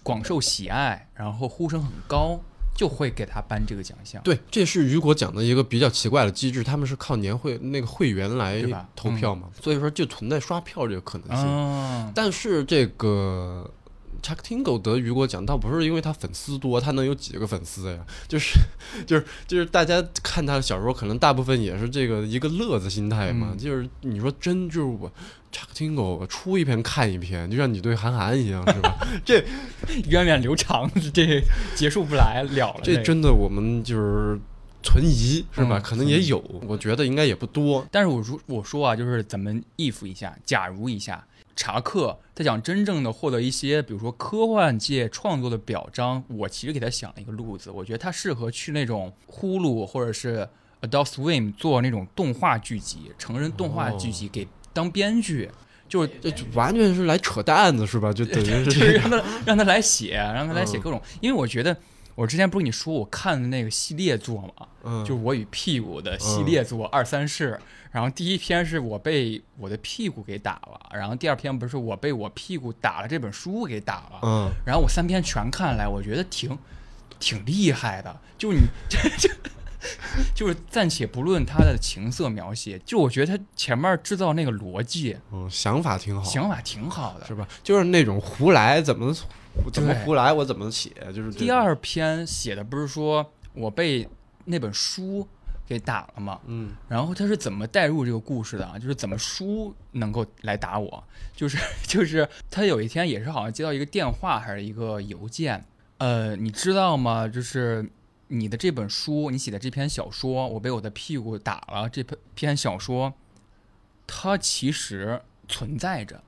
广受喜爱，然后呼声很高，就会给他颁这个奖项。对，这是雨果奖的一个比较奇怪的机制，他们是靠年会那个会员来投票嘛，所以说就存在刷票这个可能性。但是这个。Chuck Tingle 得雨果奖倒不是因为他粉丝多，他能有几个粉丝呀？就是就是就是大家看他的小说，可能大部分也是这个一个乐子心态嘛。就是你说真就是我 Chuck Tingle 出一篇看一篇，就像你对韩寒一样，是吧？这源远流长，这结束不来了了。这真的我们就是存疑，是吧？可能也有，我觉得应该也不多。但是我如我说啊，就是咱们 if 一下，假如一下。查克他想真正的获得一些，比如说科幻界创作的表彰，我其实给他想了一个路子，我觉得他适合去那种呼噜或者是 Adult Swim 做那种动画剧集，成人动画剧集给当编剧，就就完全是来扯淡子是吧？就等于 是让他让他来写，让他来写各种，因为我觉得。我之前不是跟你说我看的那个系列作嘛，嗯，就我与屁股的系列作二三世，然后第一篇是我被我的屁股给打了，然后第二篇不是我被我屁股打了这本书给打了，嗯，然后我三篇全看来，我觉得挺挺厉害的，就你 这这，就是暂且不论他的情色描写，就我觉得他前面制造那个逻辑，嗯，想法挺好，想法挺好的，是吧？就是那种胡来怎么。怎么胡来，我怎么写，就是第二篇写的不是说我被那本书给打了嘛？嗯，然后他是怎么带入这个故事的啊？就是怎么书能够来打我？就是 就是他有一天也是好像接到一个电话还是一个邮件，呃，你知道吗？就是你的这本书，你写的这篇小说，我被我的屁股打了。这篇篇小说，它其实存在着，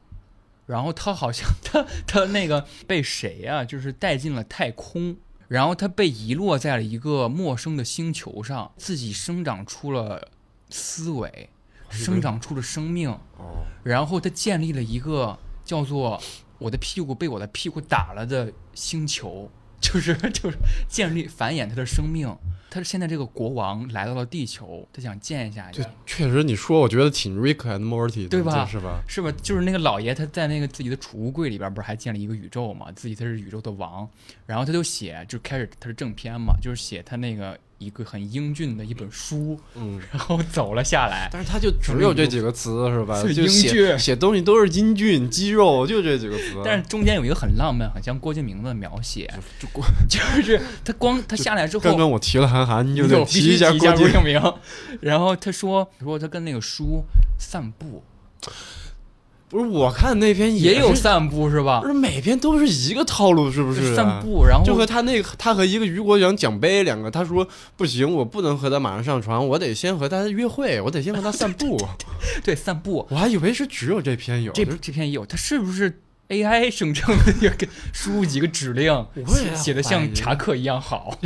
然后他好像 他他那个被谁啊、就是带进了太空，然后他被遗落在了一个陌生的星球上，自己生长出了思维，生长出了生命，哦，然后他建立了一个叫做“我的屁股被我的屁股打了”的星球，就是 就是建立繁衍他的生命。他现在这个国王来到了地球，他想见一下就确实你说，我觉得挺 Rick and Morty 的，对吧是吧？是吧？就是那个老爷他在那个自己的储物柜里边，不是还建了一个宇宙嘛？自己他是宇宙的王，然后他就写，就开始他是正片嘛，就是写他那个一个很英俊的一本书，嗯。然后走了下来。但是他就只有这几个词是吧？就写英俊写东西都是英俊、肌肉，就这几个词。但是中间有一个很浪漫、很像郭敬明的描写，就过就是他光他下来之后，刚刚我提了韩寒，你就有得提一下郭敬明。然后他说说他跟那个书散步，不是我看那篇也有散步是吧不？是每篇都是一个套路，是不是、啊？散步，然后就和他那个，他和一个雨果奖奖杯两个，他说不行，我不能和他马上上床，我得先和他约会，我得先和他散步。对散步，我还以为是只有这篇有，这就是这篇也有，他是不是 AI 生成的？就给输入几个指令，写写的像查克一样好。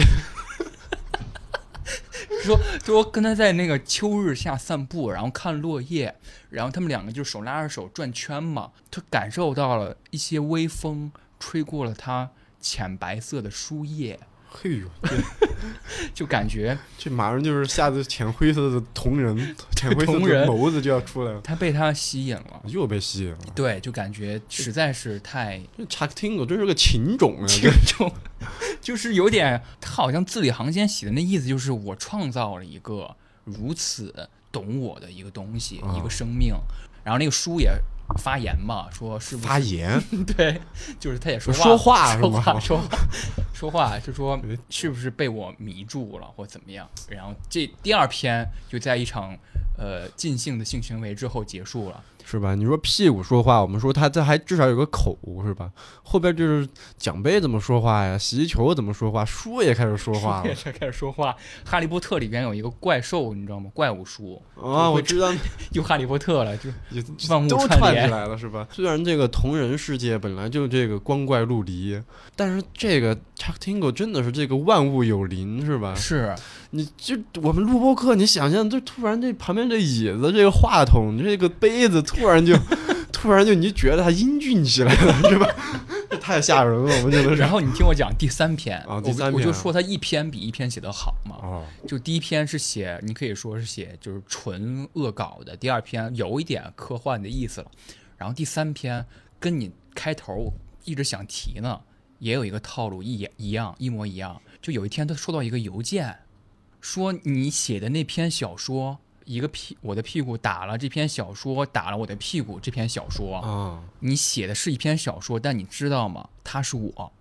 说说跟他在那个秋日下散步，然后看落叶，然后他们两个就手拉着手转圈嘛。他感受到了一些微风吹过了他浅白色的书页，嘿呦，这 就感觉这马上就是下次浅灰色的瞳仁，浅灰色的眸子就要出来了，他被他吸引了。又被吸引了。对，就感觉实在是太这查克汀狗真是个情种啊！情种，就是有点，他好像字里行间写的那意思就是我创造了一个如此懂我的一个东西，啊一个生命。然后那个书也发言嘛，说是不是？发言，对，就是他也说说话说话说话说话，就说哎 是不是被我迷住了或怎么样？然后这第二篇就在一场呃尽兴的性行为之后结束了。是吧？你说屁股说话，我们说他这还至少有个口是吧？后边就是奖杯怎么说话呀？洗衣球怎么说话？书也开始说话也了也开始说话。哈利波特里边有一个怪兽，你知道吗？怪物书啊！我知道，又哈利波特了，就也万物都串联串起来了是吧？虽然这个同人世界本来就这个光怪陆离，但是这个 Chuck Tingle 真的是这个万物有灵是吧？是你就我们录播课，你想象，就突然这旁边这椅子、这个话筒、这个杯子，突然就 突然就你就觉得它英俊起来了是吧？这太吓人了，我们真的是。然后你听我讲第三篇啊第我三篇啊我就说他一篇比一篇写得好嘛。哦，就第一篇是写，你可以说是写就是纯恶搞的，第二篇有一点科幻的意思了，然后第三篇跟你开头一直想提呢，也有一个套路一一样一模一样。就有一天他收到一个邮件，说你写的那篇小说，一个屁我的屁股打了这篇小说，打了我的屁股这篇小说，啊，你写的是一篇小说，但你知道吗？他是我。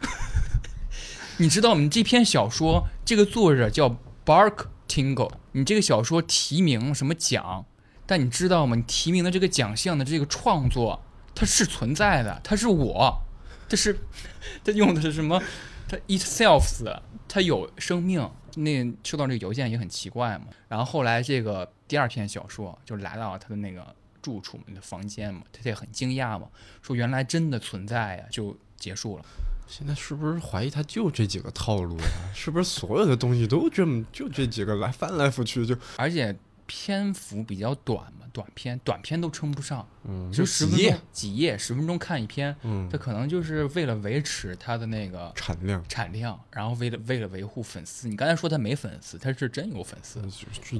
你知道吗？你这篇小说这个作者叫 Bark Tingle，你这个小说提名什么奖？但你知道吗？你提名的这个奖项的这个创作，它是存在的，它是我，这是 它用的是什么？它 itself，它有生命。那收到这个邮件也很奇怪嘛。然后后来这个第二篇小说就来到了他的那个住处的房间嘛，他也很惊讶嘛，说原来真的存在呀，就结束了。现在是不是怀疑他就这几个套路啊？是不是所有的东西都这么就这几个来翻来覆去就而且篇幅比较短嘛，短片短片都称不上，嗯就十分钟几页几页，十分钟看一篇，嗯他可能就是为了维持他的那个产量。产量，然后为了为了维护粉丝。你刚才说他没粉丝，他是真有粉丝。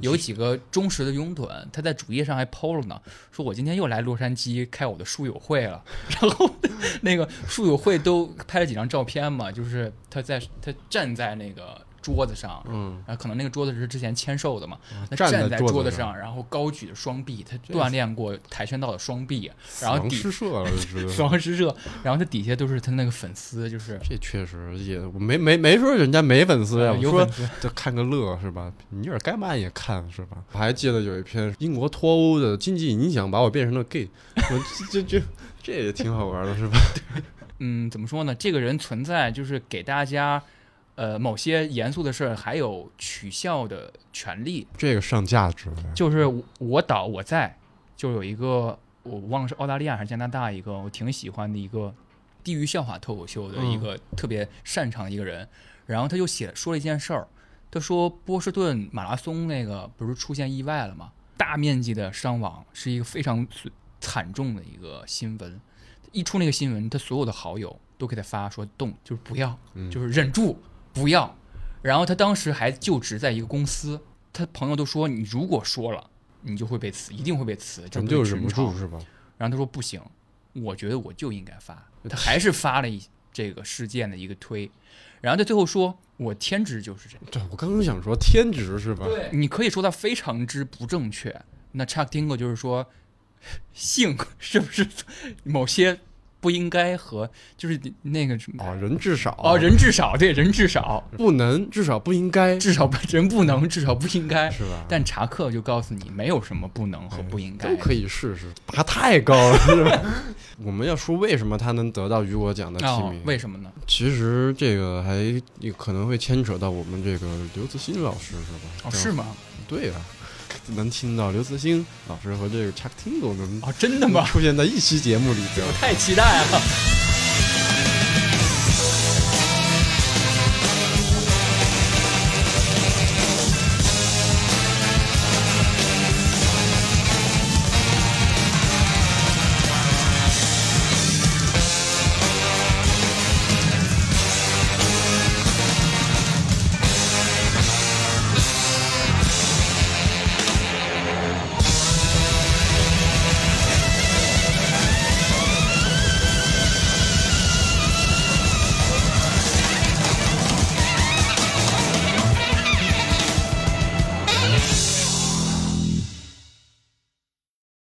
有几个忠实的拥趸，他在主页上还 PO 了呢，说我今天又来洛杉矶开我的书友会了，然后那个书友会都拍了几张照片嘛，就是他在他站在那个桌子上，嗯，然后可能那个桌子是之前签售的嘛，他站在桌子上然后高举着双臂，他锻炼过跆拳道的双臂，然后底诗社了，死亡诗社，然后他底下都是他那个粉丝，就是这确实也，我没没没说人家没粉丝呀，呃我说就看个乐是吧？你有点该慢也看是吧？我还记得有一篇英国脱欧的经济影响把我变成了 gay，我这这这这也挺好玩的是吧？嗯，怎么说呢？这个人存在就是给大家，呃某些严肃的事儿还有取笑的权利，这个上价值了。就是我我导我在，就有一个我忘了是澳大利亚还是加拿大一个我挺喜欢的一个地域笑话脱口秀的一个特别擅长的一个人，然后他就写说了一件事儿，他说波士顿马拉松那个不是出现意外了吗？大面积的伤亡是一个非常惨重的一个新闻，一出那个新闻，他所有的好友都给他发说动就是不要，嗯就是忍住不要。然后他当时还就职在一个公司，他朋友都说你如果说了，你就会被辞，一定会被辞，咱是就忍不住是吧？然后他说不行，我觉得我就应该发，他还是发了一这个事件的一个推，然后他最后说我天职就是这样，对，我刚刚想说天职是吧？对，你可以说他非常之不正确。那 Chuck Tingle 就是说，性是不是某些不应该和就是那个什么哦，人至少哦人至少对人至少不能，至少不应该，至少不人不能至少不应该，是吧？但查克就告诉你没有什么不能和不应该都可以试试，拔太高了，是吧？我们要说为什么他能得到雨果奖的提哦名，，为什么呢？其实这个还也可能会牵扯到我们这个刘慈欣老师，是吧？哦，是吗？对啊，能听到刘慈欣老师和这个 Chuck Tingle 能啊，真的吗？出现在一期节目里边 我。太期待了。